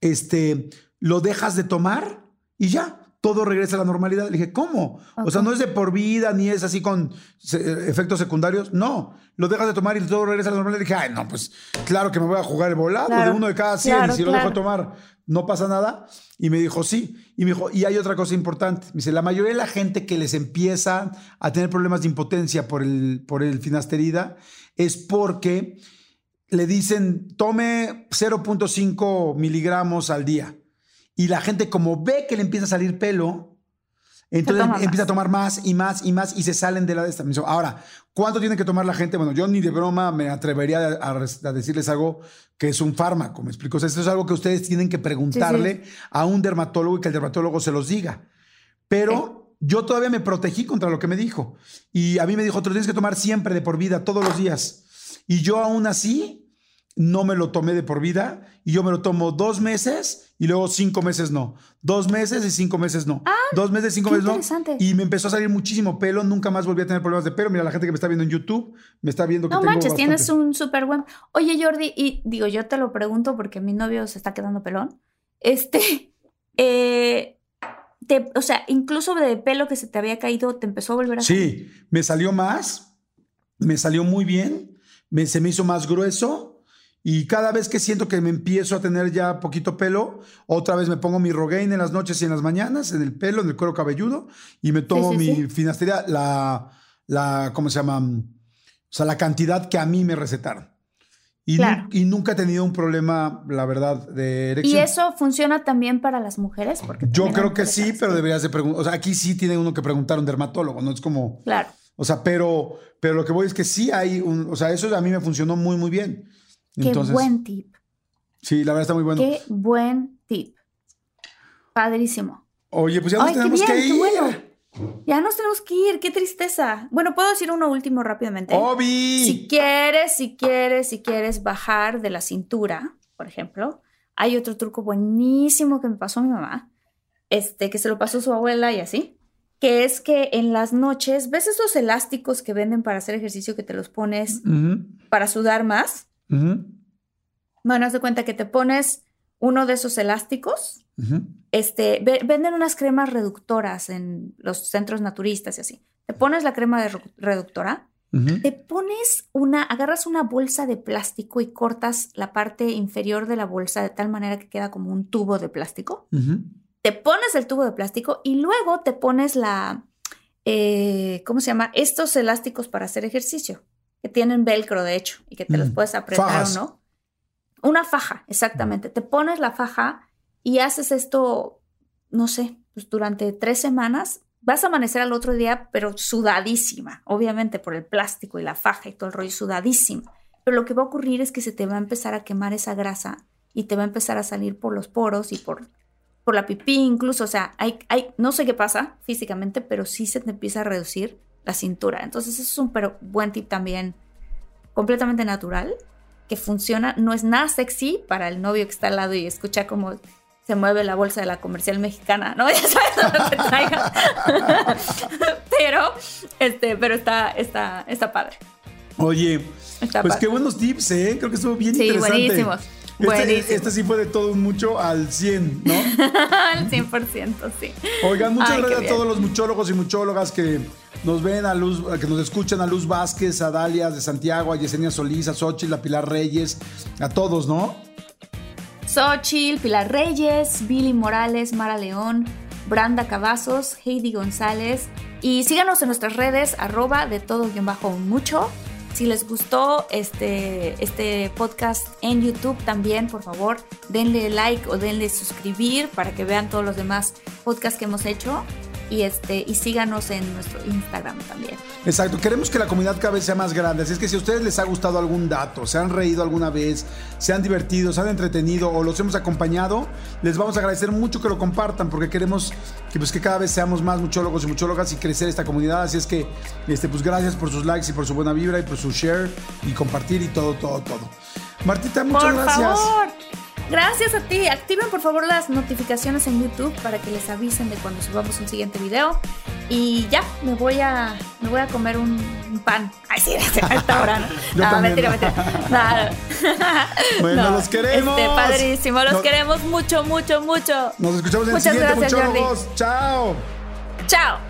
este, lo dejas de tomar y ya, todo regresa a la normalidad. Le dije, ¿cómo? O sea, no es de por vida ni es así con efectos secundarios. No, lo dejas de tomar y todo regresa a la normalidad. Le dije, ay, no, pues claro que me voy a jugar el volado de uno de cada 100 y si lo dejo tomar no pasa nada. Y me dijo, sí. Y me dijo, y hay otra cosa importante. Me dice, la mayoría de la gente que les empieza a tener problemas de impotencia por el, por el finasterida es porque le dicen, tome 0.5 miligramos al día. Y la gente como ve que le empieza a salir pelo, entonces empieza a tomar más y más y más y se salen de la de esta. Ahora, ¿cuánto tiene que tomar la gente? Bueno, yo ni de broma me atrevería a, decirles algo que es un fármaco, me explico. esto es algo que ustedes tienen que preguntarle a un dermatólogo y que el dermatólogo se los diga. Pero yo todavía me protegí contra lo que me dijo. Y a mí me dijo, te lo tienes que tomar siempre de por vida, todos los días. Y yo aún así no me lo tomé de por vida y yo me lo tomo dos meses y luego cinco meses no. Dos meses y cinco meses no. Ah, dos meses, cinco meses no. Y me empezó a salir muchísimo pelo. Nunca más volví a tener problemas de pelo. Mira, la gente que me está viendo en YouTube me está viendo que no tengo manches, tienes un súper buen. Oye, Jordi, y digo, yo te lo pregunto porque mi novio se está quedando pelón. Este, eh, te, o sea, incluso de pelo que se te había caído, te empezó a volver a Sí, me salió más, me salió muy bien, me, se me hizo más grueso y cada vez que siento que me empiezo a tener ya poquito pelo, otra vez me pongo mi Rogaine en las noches y en las mañanas, en el pelo, en el cuero cabelludo, y me tomo mi finastería, la, la, ¿cómo se llama? O sea, la cantidad que a mí me recetaron. Y, y, nunca he tenido un problema, la verdad, de erección. ¿Y eso funciona también para las mujeres? Porque Yo creo que sí, pero deberías de preguntar. O sea, aquí sí tiene uno que preguntar a un dermatólogo, ¿no? Es como. Claro. O sea, pero, pero lo que voy es que sí hay un. O sea, eso a mí me funcionó muy, muy bien. Qué buen tip. Sí, la verdad está muy bueno. Qué buen tip. Padrísimo. Oye, pues ya nos tenemos que ir. Ya nos tenemos que ir, qué tristeza. Bueno, puedo decir uno último rápidamente. Obi. Si quieres, si quieres, si quieres bajar de la cintura, por ejemplo, hay otro truco buenísimo que me pasó a mi mamá, este, que se lo pasó su abuela y así, que es que en las noches, ¿ves esos elásticos que venden para hacer ejercicio que te los pones para sudar más? Bueno, haz de cuenta que te pones uno de esos elásticos. este, venden unas cremas reductoras en los centros naturistas y así. Te pones la crema de reductora, te pones una, agarras una bolsa de plástico y cortas la parte inferior de la bolsa de tal manera que queda como un tubo de plástico. Te pones el tubo de plástico y luego te pones la, eh, ¿cómo se llama? Estos elásticos para hacer ejercicio que tienen velcro, de hecho, y que te los mm. puedes apretar o no. Una faja, exactamente. Te pones la faja y haces esto, no sé, pues durante tres semanas vas a amanecer al otro día, pero sudadísima, obviamente por el plástico y la faja y todo el rollo, sudadísima. Pero lo que va a ocurrir es que se te va a empezar a quemar esa grasa y te va a empezar a salir por los poros y por, por la pipí incluso. O sea, hay, hay, no sé qué pasa físicamente, pero sí se te empieza a reducir la cintura. Entonces, eso es un pero, buen tip también, completamente natural, que funciona. No es nada sexy para el novio que está al lado y escucha cómo se mueve la bolsa de la comercial mexicana, ¿no? Ya sabes lo que traiga. pero, este, pero está, está, está padre. Oye, pues qué buenos tips, ¿eh? Creo que estuvo bien sí, interesante. Buenísimos. Este, este, sí fue de todo mucho al 100, ¿no? al 100%, sí. Oigan, muchas gracias a todos los muchólogos y muchólogas que nos ven a Luz, que nos escuchan, a Luz Vázquez, a Dalia de Santiago, a Yesenia Solís, a Xochitl, a Pilar Reyes, a todos, ¿no? Xochitl, Pilar Reyes, Billy Morales, Mara León, Branda Cavazos, Heidi González. Y síganos en nuestras redes, arroba de todo guion bajo mucho. Si les gustó este, este podcast en YouTube también, por favor, denle like o denle suscribir para que vean todos los demás podcasts que hemos hecho y, este, y síganos en nuestro Instagram también. Exacto, queremos que la comunidad cada vez sea más grande, así es que si a ustedes les ha gustado algún dato, se han reído alguna vez, se han divertido, se han entretenido o los hemos acompañado, les vamos a agradecer mucho que lo compartan porque queremos que, pues, que cada vez seamos más muchólogos y muchólogas y crecer esta comunidad, así es que este, pues gracias por sus likes y por su buena vibra y por su share y compartir y todo, todo, todo. Martita, muchas por gracias. Favor. Gracias a ti. Activen por favor las notificaciones en YouTube para que les avisen de cuando subamos un siguiente video. Y ya, me voy a, me voy a comer un, pan. Ay, sí, a esta hora. No, no mentira, mentira. Bueno, los queremos. Este, padrísimo. Los queremos mucho, mucho, mucho. Nos escuchamos en el siguiente, muchólogos. Chao. Chao.